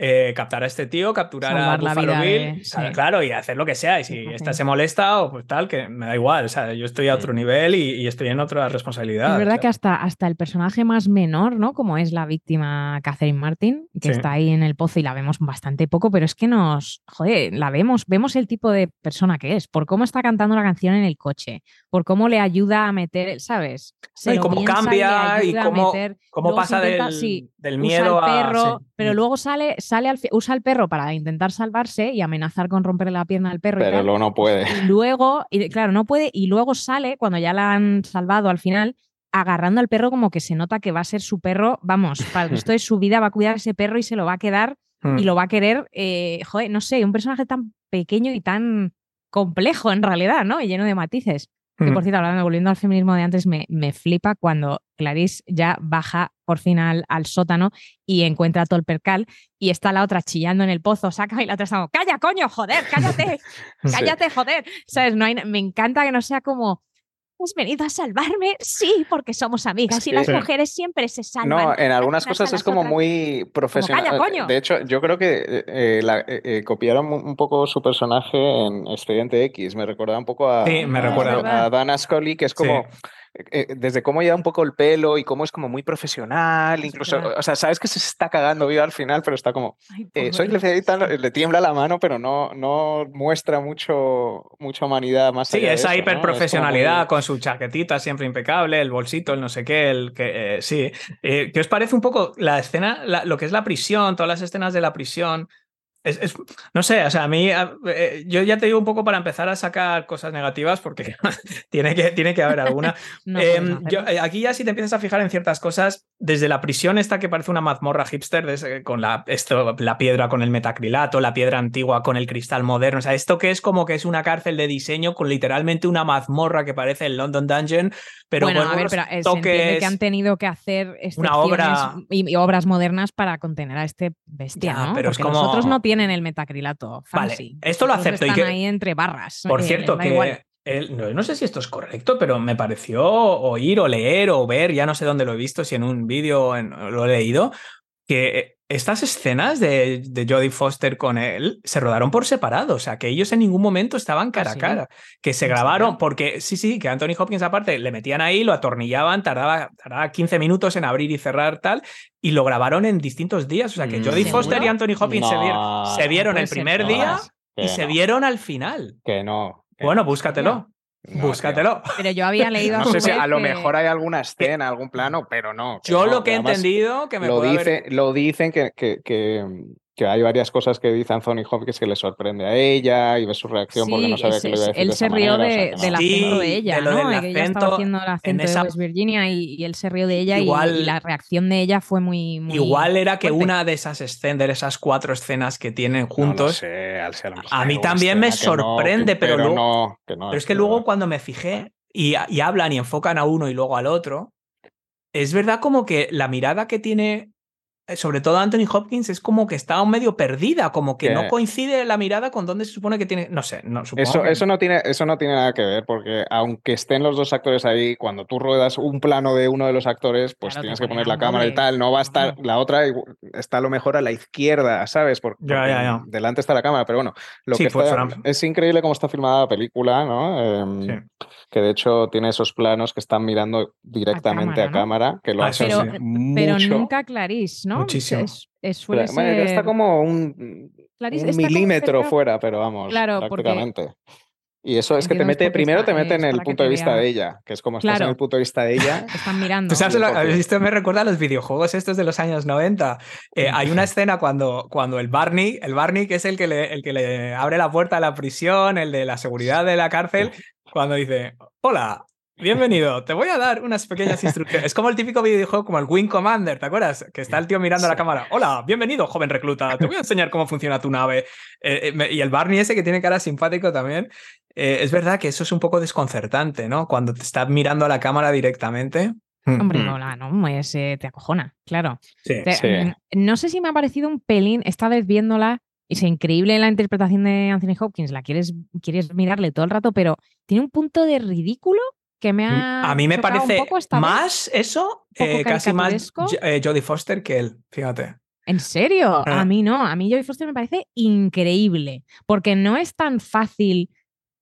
eh, captar a este tío, capturar Salvar a Buffalo Bill, de- claro, sí. claro, y hacer lo que sea. Y si Sí, sí. esta se molesta o pues tal, que me da igual. O sea, yo estoy a otro nivel y, y estoy en otra responsabilidad. Es verdad o sea. que hasta, hasta el personaje más menor, ¿no? Como es la víctima Catherine Martin, que está ahí en el pozo y la vemos bastante poco, pero es que nos, joder, la vemos, vemos el tipo de persona que es, por cómo está cantando la canción en el coche, por cómo le ayuda a meter, ¿sabes? Se y cómo cambia y cómo- meter. ¿Cómo Luego pasa intenta- del, miedo el perro, a. pero luego sale, sale al usa el perro para intentar salvarse y amenazar con romperle la pierna al perro y Pero tal. luego no puede. Y luego, y claro, no puede, y luego sale, cuando ya la han salvado al final, agarrando al perro como que se nota que va a ser su perro, vamos, para *laughs* el resto de su vida va a cuidar a ese perro y se lo va a quedar y lo va a querer, eh, joder, no sé, un personaje tan pequeño y tan complejo en realidad, ¿no? Y lleno de matices. Que Mm. por cierto, hablando, volviendo al feminismo de antes, me, me flipa cuando Clarice ya baja por fin al, al sótano y encuentra todo el percal y está la otra chillando en el pozo, saca y la otra está como, calla, coño, joder, cállate, *laughs* Sí. cállate, joder. ¿Sabes? No hay, me encanta que no sea como, ¿has venido a salvarme? Sí, porque somos amigas y las Sí. mujeres siempre se salvan. No, en algunas unas a cosas es como otras. muy profesional. "Calla, coño". De hecho, yo creo que eh, eh, la- eh, eh, copiaron un poco su personaje en Expediente X. Me recordaba un poco a, Sí, me a- recuerda. a Dana Scully, que es como eh, eh, desde cómo lleva un poco el pelo y cómo es como muy profesional. Es Incluso, o sea, sabes que se está cagando vivo al final, pero está como, Ay, eh, soy le tiembla la mano, pero no, no muestra mucha mucha humanidad más Sí, allá de esa hiperprofesionalidad muy- con su chaquetita siempre impecable, el bolsito, el no sé qué, el que eh, sí. Eh, ¿Qué os parece un poco la escena, la- lo que es la prisión, todas las escenas de la prisión? Es, es- no sé, o sea, a mí, a- eh, yo ya te digo un poco para empezar a sacar cosas negativas, porque *laughs* tiene, que, tiene que haber alguna. *laughs* No Em, yo- eh, aquí ya si te empiezas a fijar en ciertas cosas, desde la prisión esta que parece una mazmorra hipster, de ese- con la, esto, la piedra con el metacrilato, la piedra antigua con el cristal moderno, o sea, esto que es como que es una cárcel de diseño con literalmente una mazmorra que parece el London Dungeon, pero bueno, con a ver, unos pero eh, se entiende toques... que han tenido que hacer Una obra- y, y obras modernas para contener a este bestia, Ya, ¿no? pero es Porque como- los otros no tienen el metacrilato Vale, fancy. esto lo acepto y Están que- ahí entre barras. Por eh, cierto, igual. que el- no, no sé si esto es correcto, pero me pareció oír o leer o ver, ya no sé dónde lo he visto, si en un vídeo lo he leído, que estas escenas de, de Jodie Foster con él se rodaron por separado, o sea, que ellos en ningún momento estaban cara a cara, que se ¿En grabaron, porque sí, sí, que Anthony Hopkins aparte le metían ahí, lo atornillaban, tardaba, tardaba 15 minutos en abrir y cerrar tal, y lo grabaron en distintos días, o sea, que Mm. Jodie. Foster y Anthony Hopkins se vieron, se el primer día y se vieron al final. Que no. que Bueno, no. búscatelo. No, Búscatelo. Pero yo había leído No sé si a lo que- mejor hay alguna escena, algún plano, pero no. Yo no, lo que he entendido, que me Lo, haber- dice, lo dicen que, que, que, que hay varias cosas que dice Anthony Hopkins que le sorprende a ella y ve su reacción porque no sabía que lo iba a decir él de se esa rió manera, o sea, no. del acento de ella, de ¿no? que ella estaba acento haciendo el acento esa- de West Virginia y, y él se rió de ella y- Igual- y, la reacción de ella fue muy, muy Igual era que fuerte. una de esas escenas, de esas cuatro escenas que tienen No juntos. sé, al ser A mí también me que no, sorprende, que- pero luego- no, que no, Pero es que luego cuando me fijé y, y hablan y enfocan a uno y luego al otro, es verdad como que la mirada que tiene, sobre todo Anthony Hopkins, es como que está un medio perdida, como que no coincide la mirada con donde se supone que tiene. No sé, no supongo. Eso, que- eso, no tiene, eso no tiene nada que ver, porque aunque estén los dos actores ahí, cuando tú ruedas un plano de uno de los actores, pues Claro, tienes que poner la a cámara y tal. No va a estar, la otra está a lo mejor a la izquierda, ¿sabes? Por- Porque, Ya, ya, ya. delante está la cámara, pero bueno, lo Sí, que pues está- es increíble cómo está filmada la película, ¿no? Em, Sí. Que de hecho tiene esos planos que están mirando directamente a cámara, cámara, ¿no? que lo Ah, hacen Pero, sí. pero mucho. nunca Clarís, ¿no? Muchísimo. Es, es- suele Pero, bueno, está como un, como milímetro fuera, pero vamos, Claro, porque- prácticamente. Y eso es que te mete, primero te mete en el punto de vista de ella, que es como estás en el punto de vista de ella. Están *laughs* mirando. ¿Tú sabes Sí, lo- porque- esto me recuerda a los videojuegos estos de los años 90. Eh, hay una escena cuando, cuando el Barney, el Barney que es el que, le, el que le abre la puerta a la prisión, el de la seguridad de la cárcel, cuando dice, hola, bienvenido, te voy a dar unas pequeñas instrucciones. Es como el típico videojuego como el Wing Commander, ¿te acuerdas? Que está el tío mirando a la cámara, hola, bienvenido, joven recluta, te voy a enseñar cómo funciona tu nave. Eh, eh, y el Barney ese que tiene cara simpático también. eh, es verdad que eso es un poco desconcertante, ¿no? Cuando te está mirando a la cámara directamente. Hombre, Mm. mola, ¿no? Es, eh, te acojona, claro. Sí. Te- Sí. mm, No sé si me ha parecido un pelín, esta vez viéndola, es increíble la interpretación de Anthony Hopkins, la quieres, quieres mirarle todo el rato, pero tiene un punto de ridículo que me ha A mí me parece vez. más eso, eh, casi más eh, Jodie Foster que él, fíjate. ¿En serio? Ah. A mí no, a mí Joy Foster me parece increíble, porque no es tan fácil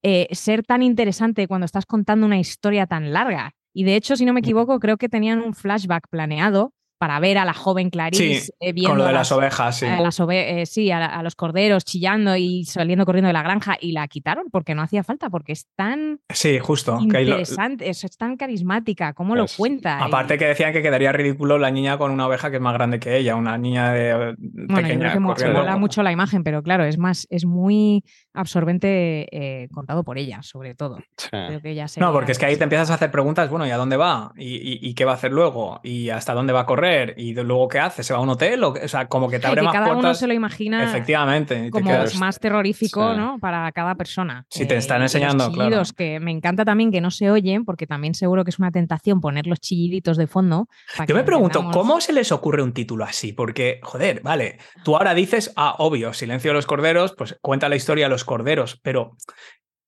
eh, ser tan interesante cuando estás contando una historia tan larga. Y de hecho, si no me equivoco, creo que tenían un flashback planeado para ver a la joven Clarice Sí, eh, viendo Con lo de a las las- ovejas, sí. a las ove- eh, sí, a, la- a los corderos chillando y saliendo corriendo de la granja y la quitaron porque no hacía falta, porque es tan Sí, justo. que lo- interesante, es, es tan carismática, cómo lo Pues, cuenta. aparte y- que decían que quedaría ridículo la niña con una oveja que es más grande que ella, una niña de eh, Bueno, yo creo que mola mucho la imagen, pero claro, es más, es muy absorbente eh, contado por ella, sobre todo. Sí. Creo que ya No, porque es que ahí te empiezas a hacer preguntas, bueno, ¿y a dónde va? ¿Y, y- y qué va a hacer luego? ¿Y hasta dónde va a correr? ¿Y luego qué hace? ¿Se va a un hotel? O? O sea, como que te Sí, abre que más cada uno puertas. se lo imagina Efectivamente. y te como quedas- más terrorífico, Sí. ¿no? Para cada persona. Eh, Sí, te están los enseñando, claro. chillidos, que me encanta también que no se oyen, porque también seguro que es una tentación poner los chilliditos de fondo. Yo me pregunto, entendamos- ¿cómo se les ocurre un título así? Porque, joder, vale, tú ahora dices, ah, obvio, Silencio de los Corderos, pues cuenta la historia de los corderos, pero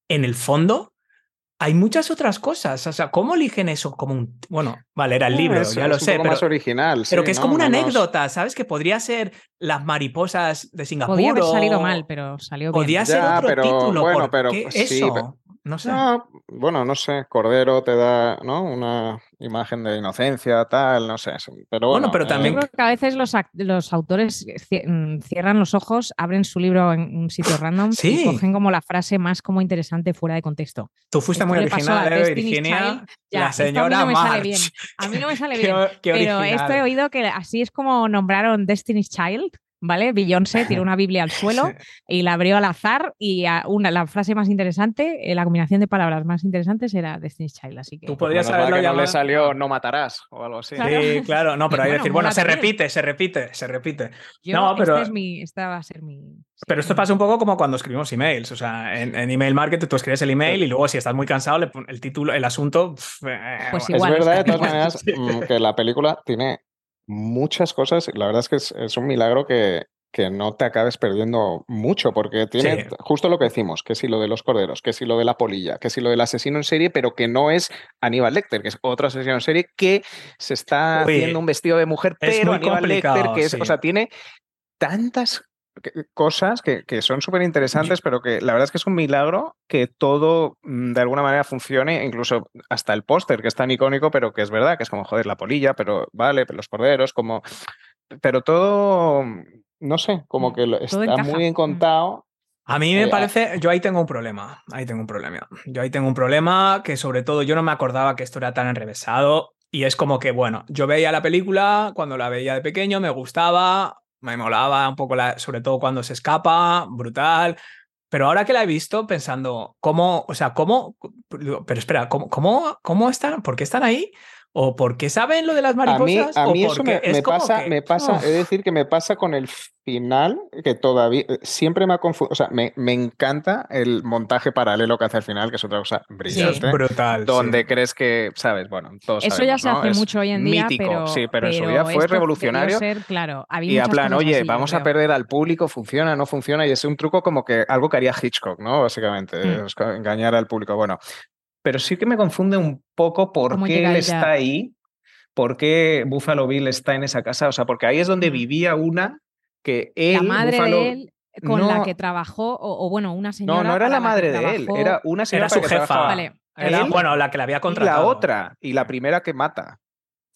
en el fondo hay muchas otras cosas. O sea, ¿cómo eligen eso como un... Bueno, vale, era el No, libro, ya lo es un sé, poco pero, más original. pero que es ¿no? como una Menos- anécdota, ¿sabes? Que podría ser las mariposas de Singapur. Podía haber salido mal, pero salió bien. Podría ser Ya, otro pero, título. bueno, ¿por pero, qué pues, sí, eso? pero- No sé. No, bueno, no sé, Cordero te da, ¿no? Una imagen de inocencia, tal, no sé. Pero Bueno, bueno, pero eh, también- Yo creo que a veces los, los autores mm, cierran los ojos, abren su libro en un sitio *sighs* random Sí. y cogen como la frase más como interesante fuera de contexto. Tú fuiste esto muy original, ¿eh, Virginia. Child. Ya, la esto a mí señora no me sale bien. A mí no me sale *laughs* Qué bien. qué Pero esto he oído que así es como nombraron Destiny's Child, ¿vale? Beyoncé tiró una Biblia al *laughs* suelo y la abrió al azar y a una, la frase más interesante, eh, la combinación de palabras más interesantes era Destiny's Child, así que... Tú podrías menos mal haberlo que no le salió no matarás o algo así. Claro. Sí, claro, no, pero hay que Bueno, decir, bueno, se repite, se repite, se repite. Yo, no, pero- este es mi, esta va a ser mi... Pero esto pasa un poco como cuando escribimos emails. O sea, en, en email marketing tú escribes el email y luego si estás muy cansado, le el título, el asunto. pf, eh, Pues Es igual, verdad, de todas maneras, *laughs* mm, que la película tiene muchas cosas. y La verdad es que es, es un milagro que, que no te acabes perdiendo mucho, porque tiene Sí. justo lo que decimos, que si lo de los corderos, que si lo de la polilla, que si lo del asesino en serie, pero que no es Aníbal Lecter, que es otro asesino en serie que se está Uy, haciendo un vestido de mujer, pero Aníbal Lecter, que es, sí. o sea, tiene tantas cosas que, que son súper interesantes, pero que la verdad es que es un milagro que todo mm, de alguna manera funcione, incluso hasta el póster, que es tan icónico, pero que es verdad, que es como, joder, la polilla, pero vale, pero los corderos, como... Pero todo, no sé, como Mm, que lo- está encaja. muy bien Mm. contado A mí me Eh, parece, yo ahí tengo un problema, ahí tengo un problema. Yo ahí tengo un problema que sobre todo yo no me acordaba que esto era tan enrevesado y es como que, bueno, yo veía la película cuando la veía de pequeño, me gustaba, me molaba un poco, la, sobre todo cuando se escapa, brutal. Pero ahora que la he visto pensando, ¿cómo, o sea, cómo, pero espera, ¿cómo, cómo, cómo están, por qué están ahí? ¿O por qué saben lo de las A mí, mariposas? a ¿O mí eso porque me, es pasa, que- me pasa, es decir, que me pasa con el final, que todavía eh, siempre me ha confundido. O sea, me, me encanta el montaje paralelo que hace al final, que es otra cosa Eso es brillante. brutal. Donde sí. crees que, sabes, bueno, todos Eso ya se ¿no? hace Es mucho hoy en día, mítico, pero, sí, pero en su día fue revolucionario. ser, claro, había Y a plan, oye, así, vamos a perder al público, funciona, no funciona, y es un truco como que algo que haría Hitchcock, ¿no? Básicamente, Mm. engañar al público. Bueno, pero sí que me confunde un poco por ¿Cómo qué él está ahí, por qué Buffalo Bill está en esa casa, o sea, porque ahí es donde Mm. vivía una que él, La madre Buffalo- de él con la que trabajó, o, o bueno, una señora. No, no era la madre de él, era una señora Era su jefa. Vale. Era, él bueno, la que la había Y contratado. la otra, y la primera que mata.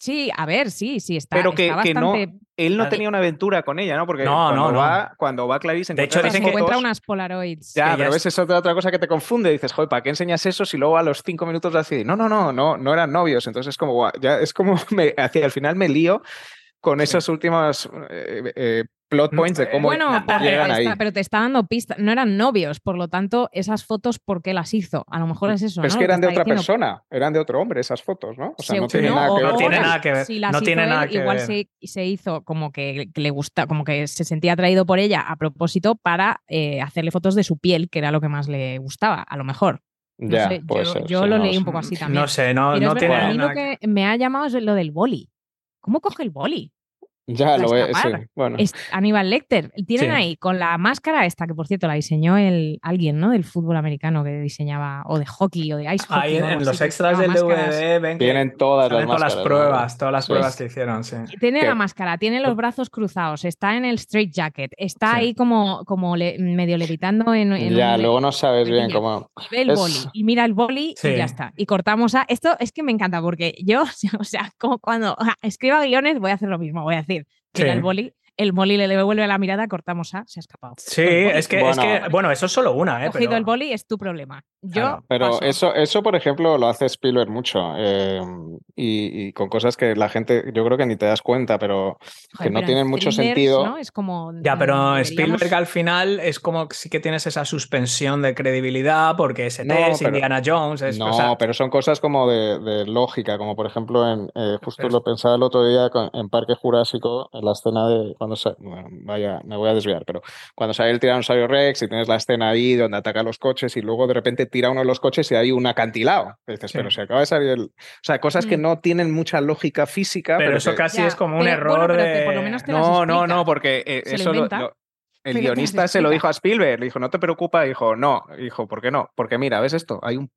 Sí, a ver, sí, sí, está, Pero que, está que no, él no tenía una aventura con ella, ¿no? Porque No, cuando, no, no. Va, cuando va Clarice De hecho, dicen que- encuentra unas Polaroids. Ya, pero ves, es otra, otra cosa que te confunde. Dices, joder, ¿para qué enseñas eso si luego a los cinco minutos así? No, no, no, no, no eran novios. Entonces es como, ya es como, *laughs* me, hacia el final me lío con esos últimos eh, eh, plot Mm, points de eh, cómo Bueno, pero llegan te, ahí. está, pero te está dando pistas. No eran novios, por lo tanto, esas fotos, ¿por qué las hizo? A lo mejor es eso. Pero es que eran de otra diciendo. persona, eran de otro hombre esas fotos, ¿no? O sea, no Se- tiene no, nada que o- ver no tiene nada que ver. Si las no hizo tiene él, nada que igual ver. Se, se hizo como que le gusta, como que se sentía atraído por ella a propósito para eh, hacerle fotos de su piel, que era lo que más le gustaba, a lo mejor. No Ya, sé, yo, ser, yo sí, lo no leí un poco así también. No sé, no, Pero no tiene a mí nada lo que me ha llamado es lo del boli. ¿Cómo coge el boli? Ya lo es, sí. Bueno, Es Aníbal Lecter. Tienen Sí. ahí con la máscara esta, que por cierto la diseñó el, alguien, ¿no? Del fútbol americano que diseñaba, o de hockey, o de ice hockey. Ahí en, los extras del. DVD ven que tienen todas las pruebas, todas las Sí. pruebas que hicieron, sí. Tiene la máscara, tiene los brazos cruzados, está en el straight jacket, está Sí. ahí como, como le- medio levitando en, en Ya, un- luego no sabes bien cómo. y ve el es- boli y mira el boli Sí. y ya está. Y cortamos a. Esto es que me encanta porque yo, *laughs* o sea, como cuando escriba guiones, voy a hacer lo mismo. Voy a decir, mira Sí. el boli, el boli le devuelve la mirada, cortamos a, se ha escapado. Sí, es que, es Bueno. que, bueno, eso es solo una, ¿eh? cogido pero- el boli es tu problema. Yo. Claro, Pero paso. eso, eso, por ejemplo, lo hace Spielberg mucho. eh, y, y con cosas que la gente, yo creo que ni te das cuenta, pero Joder, que no pero tienen mucho thrillers, sentido. ¿no? Es como. Ya, pero mm, Spielberg al final es como que sí que tienes esa suspensión de credibilidad porque ST No, es pero- Indiana Jones. Es, No, o sea, pero son cosas como de, de lógica, como por ejemplo, en, eh, justo Pero- lo pensaba el otro día con- en Parque Jurásico, en la escena de cuando bueno, vaya, me voy a desviar, pero cuando sale el tiranosaurio Rex y tienes la escena ahí donde ataca los coches y luego de repente tira uno de los coches y hay un acantilado. Y dices, Sí. pero se acaba de salir el... O sea, cosas que Mm. no tienen mucha lógica física, pero pero, eso que- casi Ya, es como un pero- error bueno, pero de. que por lo menos te las No, no, no, porque eh, eso lo- inventa. lo- el guionista se lo dijo a Spielberg. Le dijo, no te preocupes. Dijo, no. Dijo, ¿por qué no? Porque mira, ¿ves esto? Hay un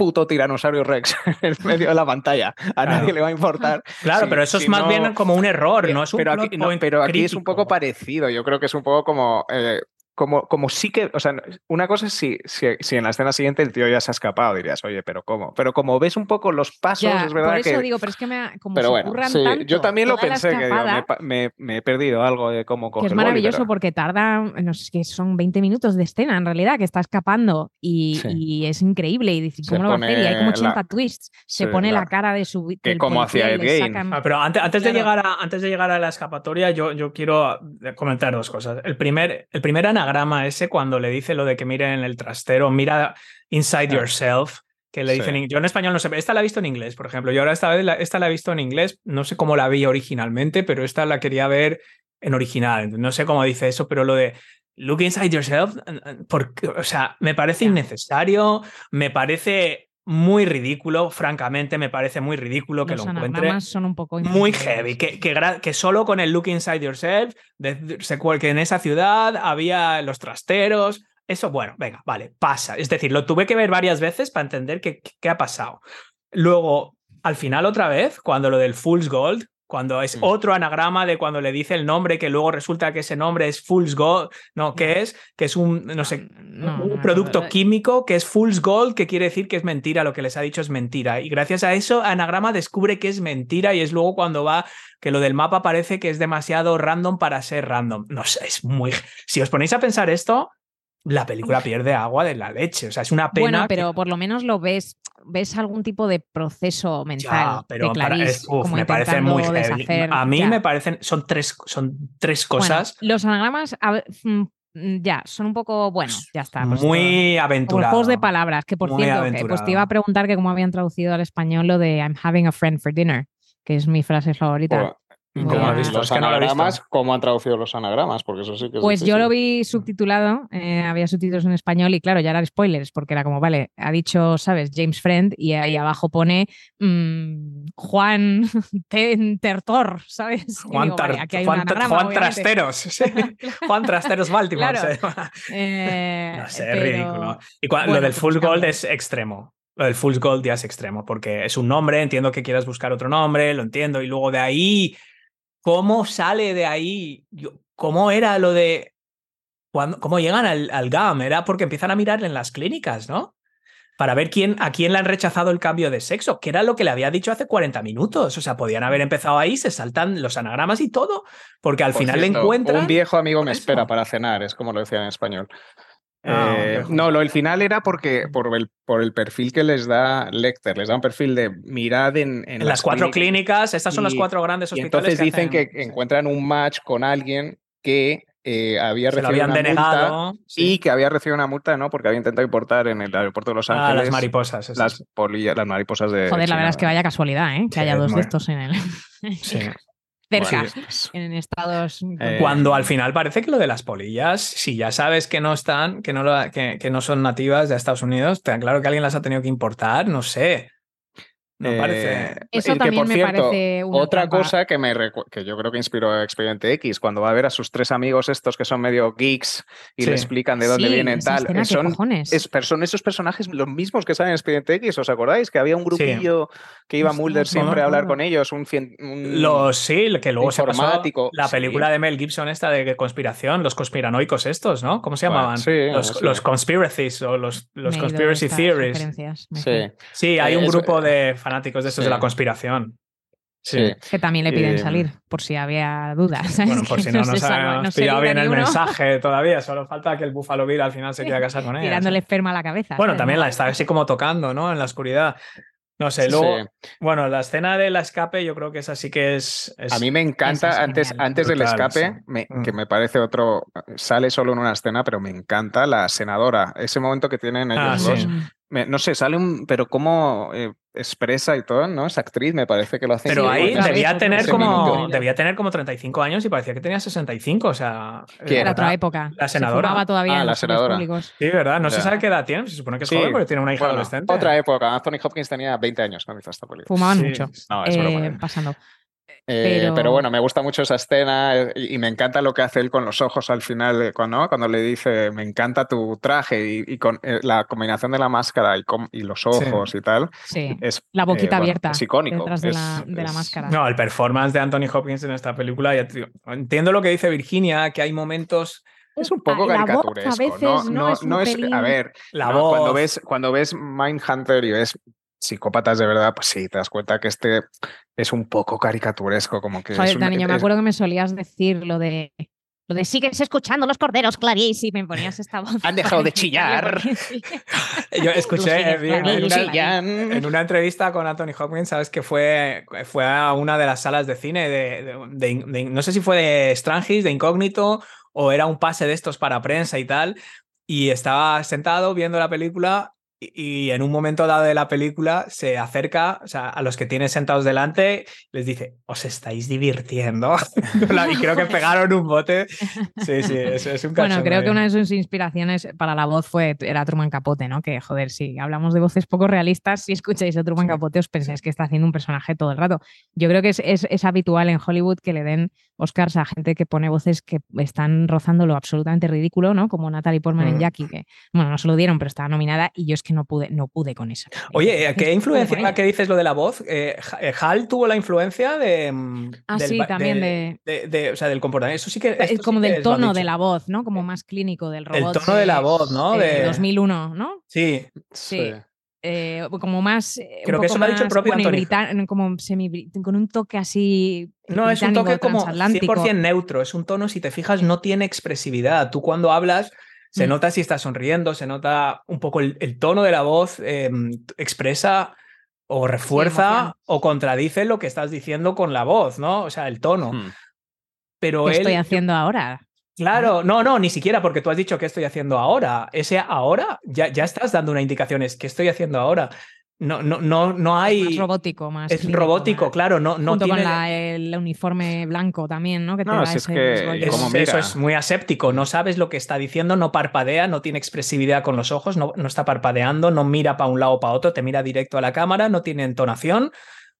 puto tiranosaurio Rex *laughs* en medio de la pantalla. A Claro. nadie le va a importar. Claro, si- pero eso es más no- bien como un error, no es un pero aquí, no, pero aquí es un poco parecido. Yo creo que es un poco como. eh, como, como sí que, o sea, una cosa es si, si, si en la escena siguiente el tío ya se ha escapado, dirías, oye, pero ¿cómo? Pero como ves un poco los pasos, Ya, es verdad por eso que. digo, pero es que me ha- como Pero se bueno, ocurran sí, tanto Yo también lo pensé, que digo, me, he perdido algo de cómo coge que es el boli, maravilloso pero- porque tarda, no sé, que son 20 minutos de escena en realidad, que está escapando y, Sí. y es increíble. Y dices, Se ¿cómo lo va a hacer? Y hay como pone la- 80 twists. Se Sí, pone la la- cara de su. que como hacía Ed Gein. sacan- Ah, pero antes, antes de llegar a, antes de llegar a la escapatoria, yo, yo quiero comentar dos cosas. El primer, el primer anagrama ese, cuando le dice lo de que mire en el trastero, mira inside Ah. yourself, que le Sí. dicen, yo en español no sé, esta la he visto en inglés, por ejemplo. Yo ahora esta vez la, esta la he visto en inglés, no sé cómo la vi originalmente, pero esta la quería ver en original. No sé cómo dice eso, pero lo de look inside yourself, porque, o sea, me parece innecesario, me parece muy ridículo, francamente, me parece muy ridículo que Los lo encuentre son un poco muy heavy, que, que, solo con el look inside yourself, que en esa ciudad había los trasteros, eso, bueno, venga, vale, pasa. Es decir, lo tuve que ver varias veces para entender qué, qué ha pasado. Luego, al final otra vez, cuando lo del Fool's Gold, cuando es Mm. otro anagrama de cuando le dice el nombre, que luego resulta que ese nombre es Fool's Gold, no, ¿qué es? Que es un, no sé, No, un no, producto no, químico que es Fool's Gold, que quiere decir que es mentira, lo que les ha dicho es mentira. Y gracias a eso, Anagrama descubre que es mentira y es luego cuando va que lo del mapa parece que es demasiado random para ser random. No sé, es muy... Si os ponéis a pensar esto, la película pierde agua de la leche. O sea, es una pena. Bueno, que- pero por lo menos lo ves, ves algún tipo de proceso mental Ya, pero de para- Clarice, es- uf, como me parece muy heavy. deshacer. A mí ya. me parecen, son tres, son tres Bueno, cosas los anagramas, a mm, mm, ya, son un poco, bueno, ya está. pues muy aventuradas. juegos de palabras, que por Muy cierto, que, pues te iba a preguntar que cómo habían traducido al español lo de I'm having a friend for dinner, que es mi frase favorita. Pues, ¿Cómo como los no lo he visto. anagramas, ¿cómo han traducido los anagramas? Porque eso sí que es Pues yo lo vi subtitulado, eh, había subtítulos en español y claro, ya eran spoilers, porque era como, vale, ha dicho, ¿sabes? James Friend y ahí abajo pone mm, Juan *laughs* Ten- Tertor, ¿sabes? Juan, digo, vale, Tar- aquí hay un Juan, anagrama, Juan obviamente. Trasteros. sí. *laughs* Juan Trasteros Baltimore. Claro. se llama. Eh, No sé, es pero- ridículo. Y cua- bueno, lo del pues full gold es extremo. Lo del full gold ya es extremo, porque es un nombre, entiendo que quieras buscar otro nombre, lo entiendo, y luego de ahí, ¿cómo sale de ahí? Yo- ¿Cómo era lo de... Cuando, ¿Cómo llegan al, al GAM? Era porque empiezan a mirar en las clínicas, ¿no? Para ver quién, a quién le han rechazado el cambio de sexo, que era lo que le había dicho hace 40 minutos. O sea, podían haber empezado ahí, se saltan los anagramas y todo, porque al Por final le encuentran... Un viejo amigo me espera para cenar, es como lo decía en español. Ah, Eh, no, lo del final era porque por el, por el perfil que les da Lecter, les da un perfil de mirad en, en En las cuatro clínicas, estas son los y- cuatro grandes Y hospitales. entonces dicen que, encuentran un match con alguien que eh, había se lo recibido habían una multa denegado. sí. y que había recibido una multa, ¿no? Porque había intentado importar en el aeropuerto de Los Ah, Ángeles las mariposas. esas. las polillas, las mariposas de. Joder, la China. verdad es que vaya casualidad, ¿eh? Que Sí, haya dos de estos en el... Sí. *laughs* cerca, Sí, en estados... Eh, Cuando al final parece que lo de las polillas, si ya sabes que no están, que no, lo- que, que no son nativas de Estados Unidos, te claro que alguien las ha tenido que importar, no sé. No eh, parece. Eso que, también por me cierto, parece una Otra trampa. cosa que me que yo creo que inspiró a Expediente X, cuando va a ver a sus tres amigos estos que son medio geeks y Sí. le explican de dónde Sí, vienen esa tal. escena, eh, ¿qué son, cojones? es- pero son esos personajes los mismos que salen en Expediente X, ¿os acordáis? Que había un grupillo que iba Mulder siempre me a hablar con ellos, un, cien- un- Los sí, que luego se pasó la sí. película de Mel Gibson esta de conspiración, los conspiranoicos estos, ¿no? ¿Cómo se Bueno, llamaban? sí, los, sí. los conspiracies o los, los Me conspiracy theories. me Sí. Sí, hay Eh, un grupo de fanáticos de estos sí. de la conspiración. sí. Que también le piden Eh, salir, por si había dudas. ¿sabes? *laughs* Bueno, por Que si no se nos no *laughs* se pillado bien el uno mensaje todavía, solo falta que el Buffalo Bill al final se quiera casar con *laughs* ella. Tirándole esperma a la cabeza. Bueno, ¿sabes? también No. la está así como tocando, ¿no? En la oscuridad. No sé, Sí. luego, bueno, la escena del escape yo creo que esa sí que es... es- A mí me encanta, es antes, antes del Brutal, escape, sí. me- Mm. que me parece otro, sale solo en una escena, pero me encanta la senadora, ese momento que tienen ellos Ah, sí. dos. Me- no sé, sale un, pero cómo eh, expresa y todo, ¿no? Esa actriz me parece que lo hace Pero ahí debía tener como debía tener como 35 años y parecía que tenía 65, o sea... ¿Quién? Era otra época. La Se senadora. fumaba todavía Ah, en la senadora. públicos. Sí, ¿verdad? No se Ya. sabe qué edad tiene, se supone que es Sí. joven porque tiene una hija Bueno, adolescente. Otra época, Anthony Hopkins tenía 20 años cuando hizo esta película. Fumaban Sí. mucho. No, es broma. eh, pasando. Eh, Pero- pero... bueno, me gusta mucho esa escena eh, y, y me encanta lo que hace él con los ojos al final, eh, cuando, cuando le dice, me encanta tu traje y, y con eh, la combinación de la máscara y, com- y los ojos y tal, Sí. es La boquita eh, bueno, abierta. es icónico. Detrás de, es- la, de la es- máscara. No, el performance de Anthony Hopkins en esta película, ya te digo, entiendo lo que dice Virginia, que hay momentos, Es un poco Ah, voz a caricaturesco, veces, ¿no? ¿no? No, Es no a ver, la no, voz... cuando ves cuando ves Mindhunter y ves psicópatas de verdad, pues sí, te das cuenta que este es un poco caricaturesco, como que Joder, es un- Dani, yo me es- acuerdo que me solías decir lo de. Lo de sigues escuchando los corderos, Clarice, y me ponías esta voz. Han dejado de *laughs* chillar. sí. *laughs* Yo escuché sigues, en, una, en entrevista con Anthony Hopkins, sabes que fue, fue a una de las salas de cine de, de- de- de- no sé si fue de Strangis, de Incógnito, o era un pase de estos para prensa y tal, y estaba sentado viendo la película y, y en un momento dado de la película se acerca o sea, a los que tiene sentados delante, les dice, os estáis divirtiendo. *laughs* y creo que pegaron un bote. Sí, sí, es, es un Bueno, creo que una de sus inspiraciones para la voz fue era Truman Capote, ¿no? Que, joder, si hablamos de voces poco realistas, si escucháis a Truman Capote os pensáis que está haciendo un personaje todo el rato. Yo creo que es, es- es habitual en Hollywood que le den Oscars a gente que pone voces que están rozando lo absolutamente ridículo, ¿no? Como Natalie Portman en Mm. Jackie, que, bueno, no se lo dieron, pero estaba nominada y yo es que no pude, no pude con eso. Oye, ¿qué influencia, que dices lo de la voz? Eh, eh, Hal tuvo la influencia de. mm, Ah, del sí, también de- de- de- O sea, del comportamiento. Eso sí que. Es sí como del tono de la voz, ¿no? Como más clínico del El robot. tono de la voz, ¿no? de De- 2001, ¿no? Sí, Sí. Eh, como más. eh, un Creo que eso lo ha dicho el propio britan- como semi con un toque así. No, es un toque como transatlántico. 100% neutro. Es un tono, si te fijas, no tiene expresividad. Tú cuando hablas, Se Mm. nota si está sonriendo, se nota un poco el, el tono de la voz, eh, expresa o refuerza o contradice lo que estás diciendo con la voz, ¿no? O sea, el tono. Hmm. Pero ¿Qué él, estoy haciendo ahora? Claro, no, no, ni siquiera porque tú has dicho qué estoy haciendo ahora. Ese ahora ya, ya estás dando una indicación, es qué estoy haciendo ahora. No, no, no, no hay. Más robótico, más. es clínico, robótico, más- claro, no, no Junto tiene. con la- el uniforme blanco también, ¿no? Que te No, da si es que eso es muy aséptico, no sabes lo que está diciendo, no parpadea, no tiene expresividad con los ojos, no, no está parpadeando, no mira para un lado o para otro, te mira directo a la cámara, no tiene entonación,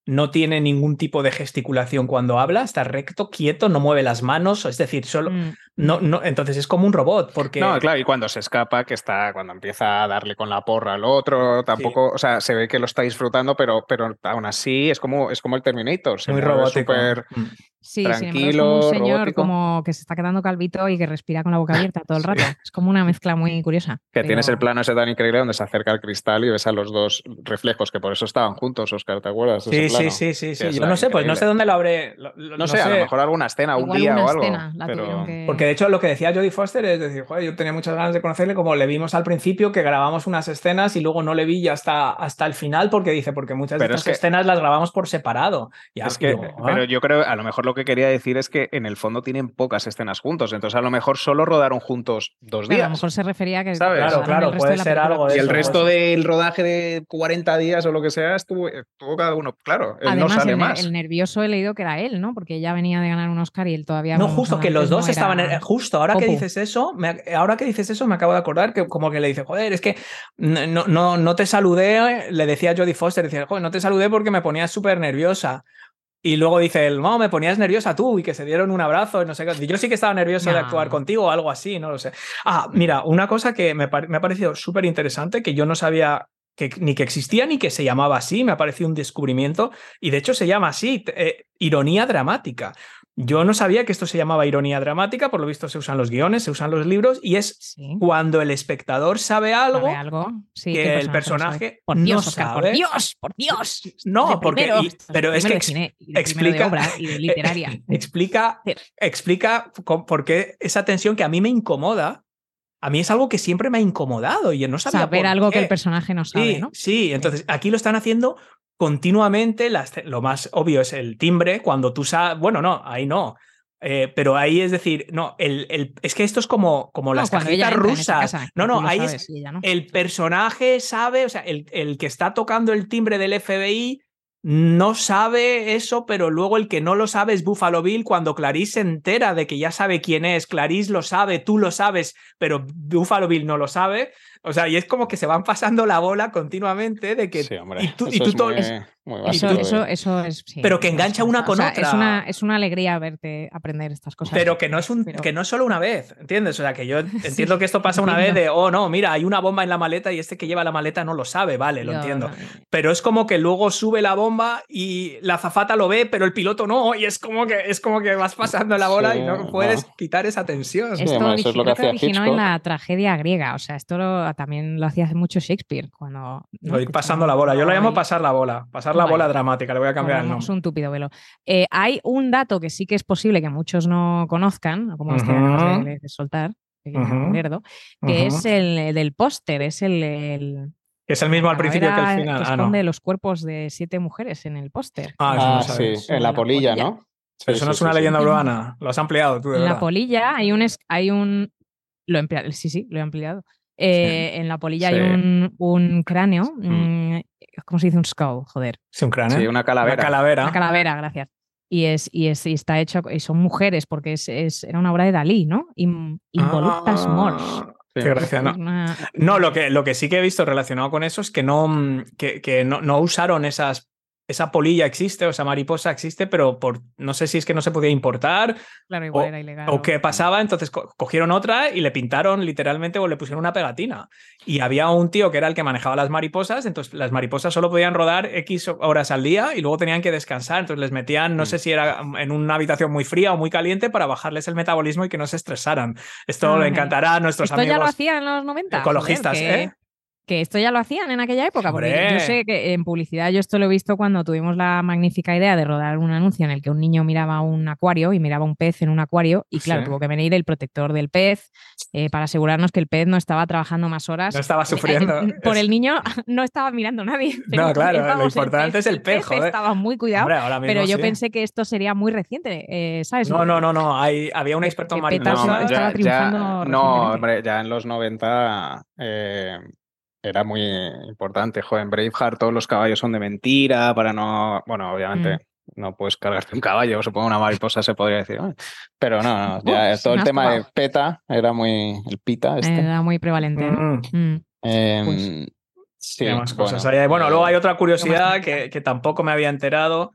no tiene ningún tipo de gesticulación cuando habla, está recto, quieto, no mueve las manos, es decir, solo Mm. no, no, entonces es como un robot, porque No, claro, y cuando se escapa, que está, cuando empieza a darle con la porra al otro, tampoco, o sea, se ve que lo está disfrutando, pero, pero aún así es como, es como el Terminator. se muy robótico. Mm. Sí, sin embargo, es como tranquilo, un señor robótico. como que se está quedando calvito y que respira con la boca abierta todo el rato. Es como una mezcla muy curiosa. Que tienes el pero- plano ese tan increíble donde se acerca al cristal y ves a los dos reflejos, que por eso estaban juntos, Oscar, ¿te acuerdas? Sí, ese sí, plano? sí, sí, sí. Yo no sé, pues no sé dónde lo habré. lo- lo- No, sé, a lo mejor alguna escena, un Igual día una o algo. pero... que- Porque de hecho lo que decía Jodie Foster es decir, joder, yo tenía muchas ganas de conocerle, como le vimos al principio, que grabamos unas escenas y luego no le vi ya hasta, hasta el final, porque dice, porque muchas Pero de es estas que- escenas las grabamos por separado. Ya, Es que, digo, ah. pero yo creo, a lo mejor lo que quería decir es que en el fondo tienen pocas escenas juntos, entonces a lo mejor solo rodaron juntos dos Claro, días. a lo mejor se refería a que ¿Sabes? Claro, claro, el resto puede de la ser película algo de Y el eso, resto pues. del rodaje de 40 días o lo que sea estuvo, estuvo cada uno. Claro, él Además, no sale el, más. el nervioso he leído que era él, ¿no? Porque ya venía de ganar un Oscar y él todavía. No, justo que los dos no estaban. era- en- Justo ahora que dices eso, me- ahora que dices eso, me acabo de acordar que como que le dice, joder, es que no, no, no, te saludé, le decía a Jodie Foster, decía, joder, no te saludé porque me ponías súper nerviosa. Y luego dice él, no, me ponías nerviosa tú y que se dieron un abrazo y no sé qué. Yo sí que estaba nervioso de No. actuar contigo o algo así, no lo sé. Ah, mira, una cosa que me, me ha parecido súper interesante, que yo no sabía que, ni que existía ni que se llamaba así, me ha parecido un descubrimiento y de hecho se llama así, eh, ironía dramática. Yo no sabía que esto se llamaba ironía dramática, por lo visto se usan los guiones, se usan los libros y es Sí. cuando el espectador sabe algo ¿Sabe algo? Sí, que ¿qué el no personaje? Por no Dios, Oscar, sabe. por Dios, por Dios. No, porque- primero, y- pero es que ex- cine explica- de obra y de literaria. *laughs* explica, explica por qué esa tensión que a mí me incomoda, a mí es algo que siempre me ha incomodado y yo no sabía Saber por algo que el personaje no sabe, Sí, ¿no? sí, entonces aquí lo están haciendo continuamente. las- lo más obvio es el timbre, cuando tú sabes, bueno, no, ahí no. Eh, pero ahí es decir, no, el, el- es que esto es como, como No, las cajitas rusas. casa, no, no, ahí sabes es no. el personaje sabe, o sea, el, el que está tocando el timbre del FBI no sabe eso, pero luego el que no lo sabe es Buffalo Bill cuando Clarice se entera de que ya sabe quién es, Clarice lo sabe, tú lo sabes, pero Buffalo Bill no lo sabe. O sea, y es como que se van pasando la bola continuamente de que... Sí, hombre. y tú, y eso tú es to- muy, es- muy Eso, básico eso, eso es. sí, Pero que engancha una con o sea, otra. Es una, es una alegría verte aprender estas cosas. Pero que no es un, Pero- que no es solo una vez, ¿entiendes? O sea, que yo *laughs* entiendo que esto pasa una vez de, oh no, mira, hay una bomba en la maleta y este que lleva la maleta no lo sabe, vale, lo Yo entiendo. no- Pero es como que luego sube la bomba y la azafata lo ve, pero el piloto no, y es como que es como que vas pasando la bola Sí, y no puedes no. quitar esa tensión. Sí, Esto además, eso es lo que hacía originó en Hitchcock. la tragedia griega. O sea, esto lo- también lo hacía hace mucho Shakespeare. Cuando, ¿no? Voy Que pasando la bola. Yo lo llamo pasar la bola. Pasar la Vale. bola dramática. Le voy a cambiar el nombre. un tupido velo. Eh, hay un dato que sí que es posible que muchos no conozcan, como este que Ujú. acabas de, de soltar, pequeño Ujú. lerdo, que Ujú. es el del póster, es el, el- Es el mismo al principio que al final. que Ah, no. esconde los cuerpos de siete mujeres en el póster. Ah, eso no Ah, sí, en la La polilla. ¿no? Pero eso Sí, no sí, es una sí, sí. leyenda urbana. Lo has ampliado tú, de En la polilla hay un, es- hay un lo he empleado, sí, sí, lo he ampliado. Eh, En la polilla hay un, un cráneo, mm, ¿cómo se dice un skull? Joder, Sí, un cráneo. Sí, una calavera. Una calavera. una calavera, gracias. Y es, y es, y está hecho, y son mujeres, porque es, es- era una obra de Dalí, ¿no? Mors. Ah, Sí. Qué gracia, ¿no? Una- No, lo que, lo que sí que he visto relacionado con eso es que no, mm, que, que no, no usaron esas. Esa polilla existe, o esa mariposa existe, pero por no sé si es que no se podía importar Claro, igual O- era ilegal. o qué pasaba, entonces co- cogieron otra y le pintaron literalmente o le pusieron una pegatina. Y había un tío que era el que manejaba las mariposas, entonces las mariposas solo podían rodar X horas al día y luego tenían que descansar, entonces les metían, no sé si era en una habitación muy fría o muy caliente para bajarles el metabolismo y que no se estresaran. Esto Ah, le vale. encantará a nuestros Esto ya lo amigos hacía en los 90. ecologistas, joder, ¿eh? Que esto ya lo hacían en aquella época, porque Hombre. yo sé que en publicidad yo esto lo he visto cuando tuvimos la magnífica idea de rodar un anuncio en el que un niño miraba un acuario y miraba un pez en un acuario y claro, Sí. tuvo que venir el protector del pez eh, para asegurarnos que el pez no estaba trabajando más horas. No estaba Eh, sufriendo. eh, Por Es- el niño *laughs* no estaba mirando nadie. No, claro, lo importante es el pez, joder. Estaba muy cuidado, Hombre, ahora mismo pero yo sí. pensé que esto sería muy reciente, eh, ¿sabes? No, no, no, no. Hay, había un experto estaba- estaba triunfando no, hombre, ya en los 90 eh, era muy importante. Joder, en Braveheart todos los caballos son de mentira para no. Bueno, obviamente. Mm. No puedes cargarte un caballo, supongo una mariposa se podría decir. Pero no, no, ya todo el tema de. PETA era muy. El PITA, este. Era muy prevalente. ¿no? Mm, Mm. Em, pues, sí, más bueno, cosas. Bueno, luego hay otra curiosidad que, que tampoco me había enterado.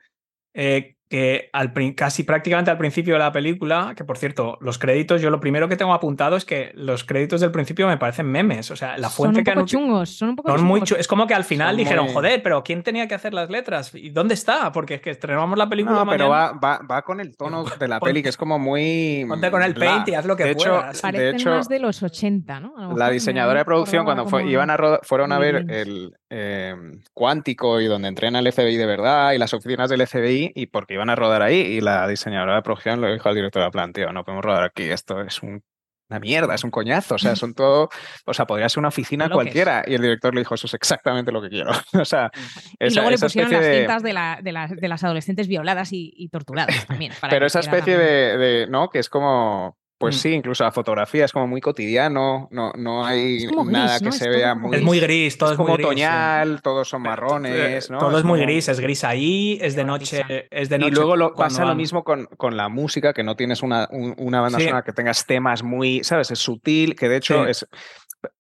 eh, que al, casi prácticamente al principio de la película, que por cierto, los créditos, yo lo primero que tengo apuntado es que los créditos del principio me parecen memes. O sea, la son fuente un que han poco chungos, son un poco son muy chungos. chu- Es como que al final Son dijeron, muy- joder, pero ¿quién tenía que hacer las letras? ¿Y dónde está? Porque es que estrenamos la película. No, pero mañana. va, va, va con el tono *laughs* de la peli, que es como muy. Ponte con el paint y haz lo que de hecho, puedas. Parecen de hecho, más de los 80, ¿no? La diseñadora de producción, cuando fue, como- iban a roda- fueron a ver el eh, cuántico y donde entrena el FBI de verdad y las oficinas del FBI, y porque iban a rodar ahí, y la diseñadora de producción le dijo al director de plan, tío, no podemos rodar aquí, esto es un- una mierda, es un coñazo, o sea, son *laughs* todo, o sea, podría ser una oficina cualquiera. Y el director le dijo, eso es exactamente lo que quiero. *laughs* o sea, Y luego le pusieron las de- cintas de, la- de las, de las adolescentes violadas y, y torturadas también. para Pero esa especie de, ¿no? Que es como, pues Mm. sí, incluso la fotografía es como muy cotidiano, no, no hay como gris, nada ¿no? que Es se vea muy... Es muy gris, todo es es, como muy gris. sí. otoñal, todos son Eh, marrones, ¿no? Todo es, muy como- gris, es gris ahí, es de noche, es de Y noche. luego lo, pasa lo mismo con, con la música, que no tienes una, un- una banda Sí. sonora que tengas temas muy, ¿sabes? Es sutil, que de hecho Sí. es...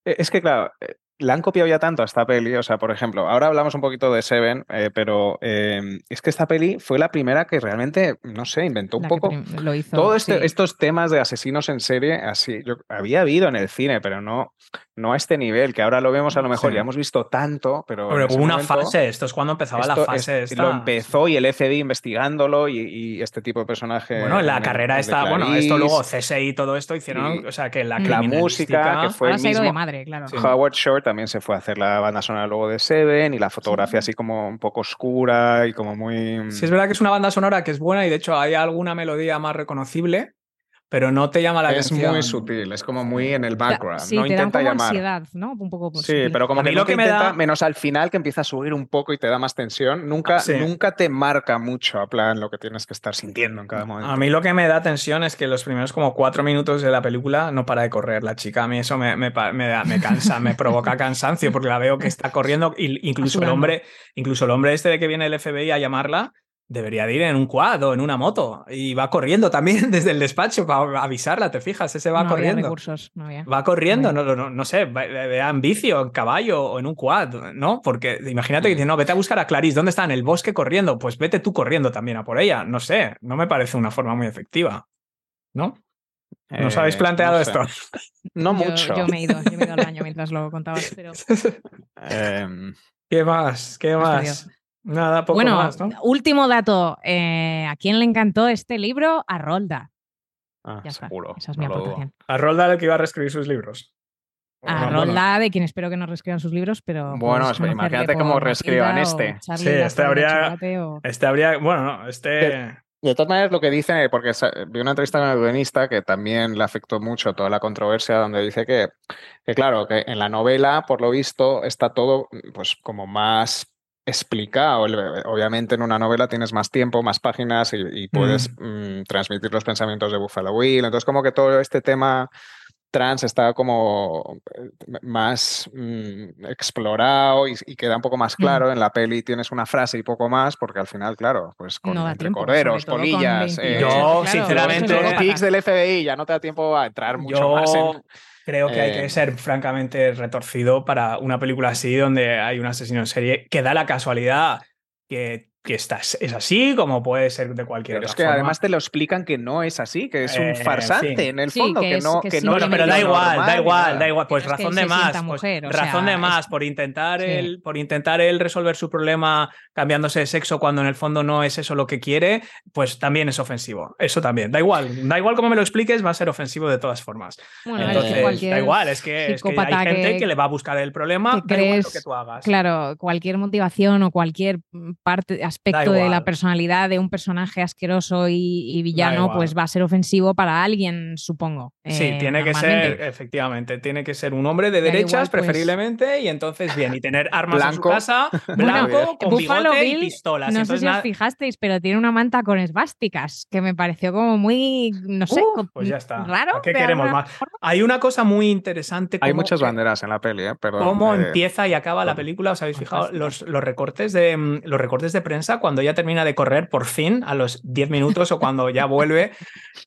Es que, claro, eh, la han copiado ya tanto a esta peli, o sea, por ejemplo, ahora hablamos un poquito de Seven, eh, pero eh, es que esta peli fue la primera que realmente, no sé, inventó un la poco lo hizo, todo este- sí. estos temas de asesinos en serie, así, yo había habido en el cine, pero no, no a este nivel, que ahora lo vemos a lo mejor, Sí. ya hemos visto tanto, pero. Hubo una momento, fase, esto es cuando empezaba la fase es- esta. Lo empezó y el FBI investigándolo y, y este tipo de personaje. Bueno, en la carrera está, bueno, esto luego CSI y todo esto hicieron, y o sea, que la, la música, que fue Ahora el de madre, claro. Howard Shore también se fue a hacer la banda sonora luego de Seven y la fotografía así como un poco oscura y como muy. Sí, es verdad que es una banda sonora que es buena y de hecho hay alguna melodía más reconocible, pero no te llama la es atención. muy sutil, es como muy en el background. sí, no te da intenta como llamar. ansiedad, ¿no? Un poco pues, Sí, sutil. pero como A mí que lo que me intenta, da- menos al final que empieza a subir un poco y te da más tensión, nunca, Sí. nunca te marca mucho a plan lo que tienes que estar sintiendo en cada momento. A mí lo que me da tensión es que los primeros como cuatro minutos de la película no para de correr la chica. A mí eso me, me, me da- me cansa, me *laughs* provoca cansancio porque la veo que está corriendo. y Incluso el hombre, incluso el hombre este de que viene el FBI a llamarla, debería de ir en un quad o en una moto. Y va corriendo también *laughs* desde el despacho para avisarla, ¿te fijas? Ese va no había corriendo. recursos, no había. Va corriendo, No no, no, no sé, va- vea en bici o en caballo o en un quad, ¿no? Porque imagínate que dice, no, vete a buscar a Clarice, ¿dónde está? En el bosque corriendo, pues vete tú corriendo también a por ella, no sé, no me parece una forma muy efectiva, ¿no? ¿Nos Eh, habéis planteado no sé. esto? *laughs* No mucho. Yo, me he ido, yo me he ido al baño mientras lo *laughs* contabas, pero Em, ¿Qué más? ¿Qué más? Nada, poco bueno, más, ¿no? último dato. eh, ¿A quién le encantó este libro? A Rolda. ah, Ya está. seguro. Esa es mi no aportación. A Rolda el que iba a reescribir sus libros. A Rolda, de quien espero que no reescriban sus libros, pero. Bueno, imagínate cómo reescriban este. Sí, este habría- o- Este habría, bueno, no, este... De todas maneras, lo que dicen, porque sa- vi una entrevista con el guionista que también le afectó mucho toda la controversia, donde dice que, que, claro, que en la novela, por lo visto, está todo pues como más explicado. El- Obviamente en una novela tienes más tiempo, más páginas y, y puedes mm, transmitir los pensamientos de Buffalo Will. Entonces, como que todo este tema trans está como eh, más mm, explorado y, y queda un poco más claro. En la peli tienes una frase y poco más, porque al final, claro, pues con No entre tiempo, corderos, polillas, 28, eh, Yo, claro, sinceramente, los tics del FBI ya no te da tiempo a entrar mucho Yo más en... creo que hay eh, que ser francamente retorcido para una película así donde hay un asesino en serie que da la casualidad que que está, es así, como puede ser de cualquier Pero otra es que forma. además te lo explican que no es así, que es Eh, un farsante sí. en el Sí, fondo, que que, es- no, que que no Bueno, pero da igual, normal da igual, da igual. Pues Pero es que razón de más. pues razón sea, de más es- por intentar Sí. el, por intentar él resolver su problema cambiándose de sexo cuando en el fondo no es eso lo que quiere, pues también es ofensivo. Eso también. Da igual. Da igual cómo me lo expliques, va a ser ofensivo de todas formas. Bueno, Entonces, da igual, es que, es que hay gente que, que- le va a buscar el problema, que da igual lo crees- que tú hagas. Claro, cualquier motivación o cualquier parte, aspecto de la personalidad de un personaje asqueroso y, y villano, pues va a ser ofensivo para alguien, supongo. Sí, eh, tiene que ser, efectivamente, tiene que ser un hombre de Da derechas, igual, pues- preferiblemente, y entonces bien, y tener armas en Blanco. su casa, *laughs* blanco, con Buffalo bigote y pistolas. No sé Entonces, si os fijasteis, pero tiene una manta con esvásticas, que me pareció como muy, no sé, Uh, pues ya está. raro. ¿A qué queremos más? forma. Hay una cosa muy interesante. Hay como- muchas banderas en la peli, ¿eh? Perdón. cómo eh, empieza y acaba la película. ¿Os habéis fijado los, los recortes de mm, los recortes de prensa cuando ya termina de correr por fin a los 10 minutos o cuando ya vuelve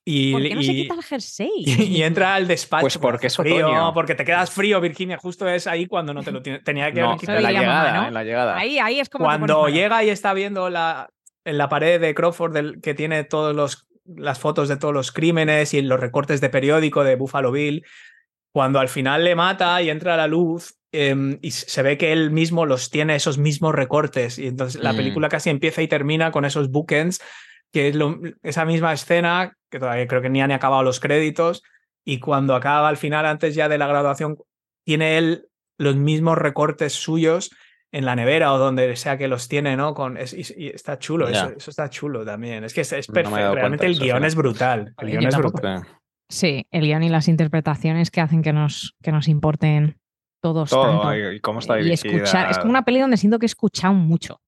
y, *laughs* ¿Por qué no se y- quita el jersey? y- y entra al despacho? Pues porque otoño. frío, porque te quedas frío, Virginia. Justo es ahí cuando no te lo tenía que No, haber quitado. en la mamá, llegada, ¿no? en la llegada. Ahí, ahí es como Cuando llega y está viendo la, en la pared de Crawford del, que tiene todos los las fotos de todos los crímenes y los recortes de periódico de Buffalo Bill, cuando al final le mata y entra a la luz em, y se ve que él mismo los tiene esos mismos recortes y entonces la Mm. película casi empieza y termina con esos bookends que es lo- esa misma escena que todavía creo que ni han acabado los créditos y cuando acaba al final antes ya de la graduación tiene él los mismos recortes suyos en la nevera o donde sea que los tiene, ¿no? Con, es- y, y está chulo, eso, eso está chulo también. Es que es, perfecto. Realmente el guion fíjate. es brutal. El guion es brutal. Sí, el guion y las interpretaciones que hacen que nos, que nos importen todos Todo, tanto. y, cómo está y escuchar, es como una peli donde siento que he escuchado mucho.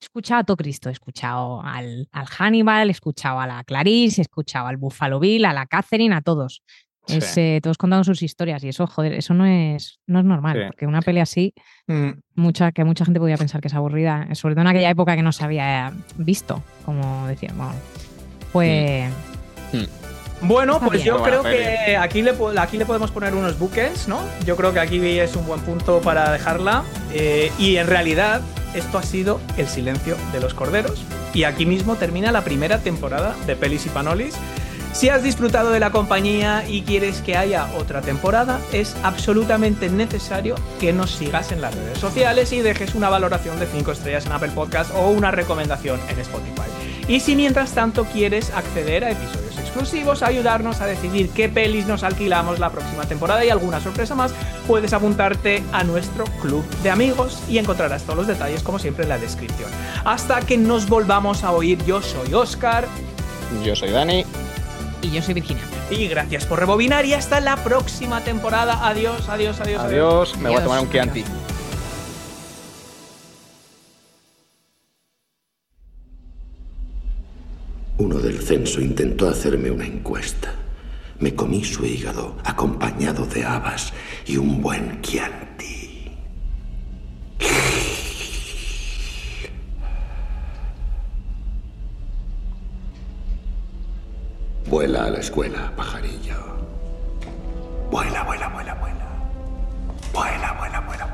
He escuchado a todo Cristo, he escuchado al, al Hannibal, he escuchado a la Clarice, he escuchado al Buffalo Bill, a la Catherine, a todos. Es, Sí. eh, todos contando sus historias y eso, joder, eso no es, no es normal, Sí. porque una peli así, Mm. mucha, que mucha gente podía pensar que es aburrida, sobre todo en aquella época que no se había visto, como decía, bueno, pues Bueno, pues yo creo que aquí le, po- aquí le podemos poner unos bookends, ¿no? Yo creo que aquí es un buen punto para dejarla. Eh, y en realidad, esto ha sido El silencio de los corderos. Y aquí mismo termina la primera temporada de Pelis y Panolis. Si has disfrutado de la compañía y quieres que haya otra temporada, es absolutamente necesario que nos sigas en las redes sociales y dejes una valoración de 5 estrellas en Apple Podcast o una recomendación en Spotify. Y si mientras tanto quieres acceder a episodios exclusivos, ayudarnos a decidir qué pelis nos alquilamos la próxima temporada y alguna sorpresa más, puedes apuntarte a nuestro club de amigos y encontrarás todos los detalles como siempre en la descripción. Hasta que nos volvamos a oír, yo soy Oscar Yo soy Dani. y yo soy Virginia. y gracias por rebobinar y hasta la próxima temporada. Adiós, adiós, adiós. Adiós, me voy a Adiós, tomar un Chianti. Uno del censo intentó hacerme una encuesta. Me comí su hígado acompañado de habas y un buen Chianti. Vuela a la escuela, pajarillo. Vuela, vuela, vuela, vuela. Vuela, vuela, vuela,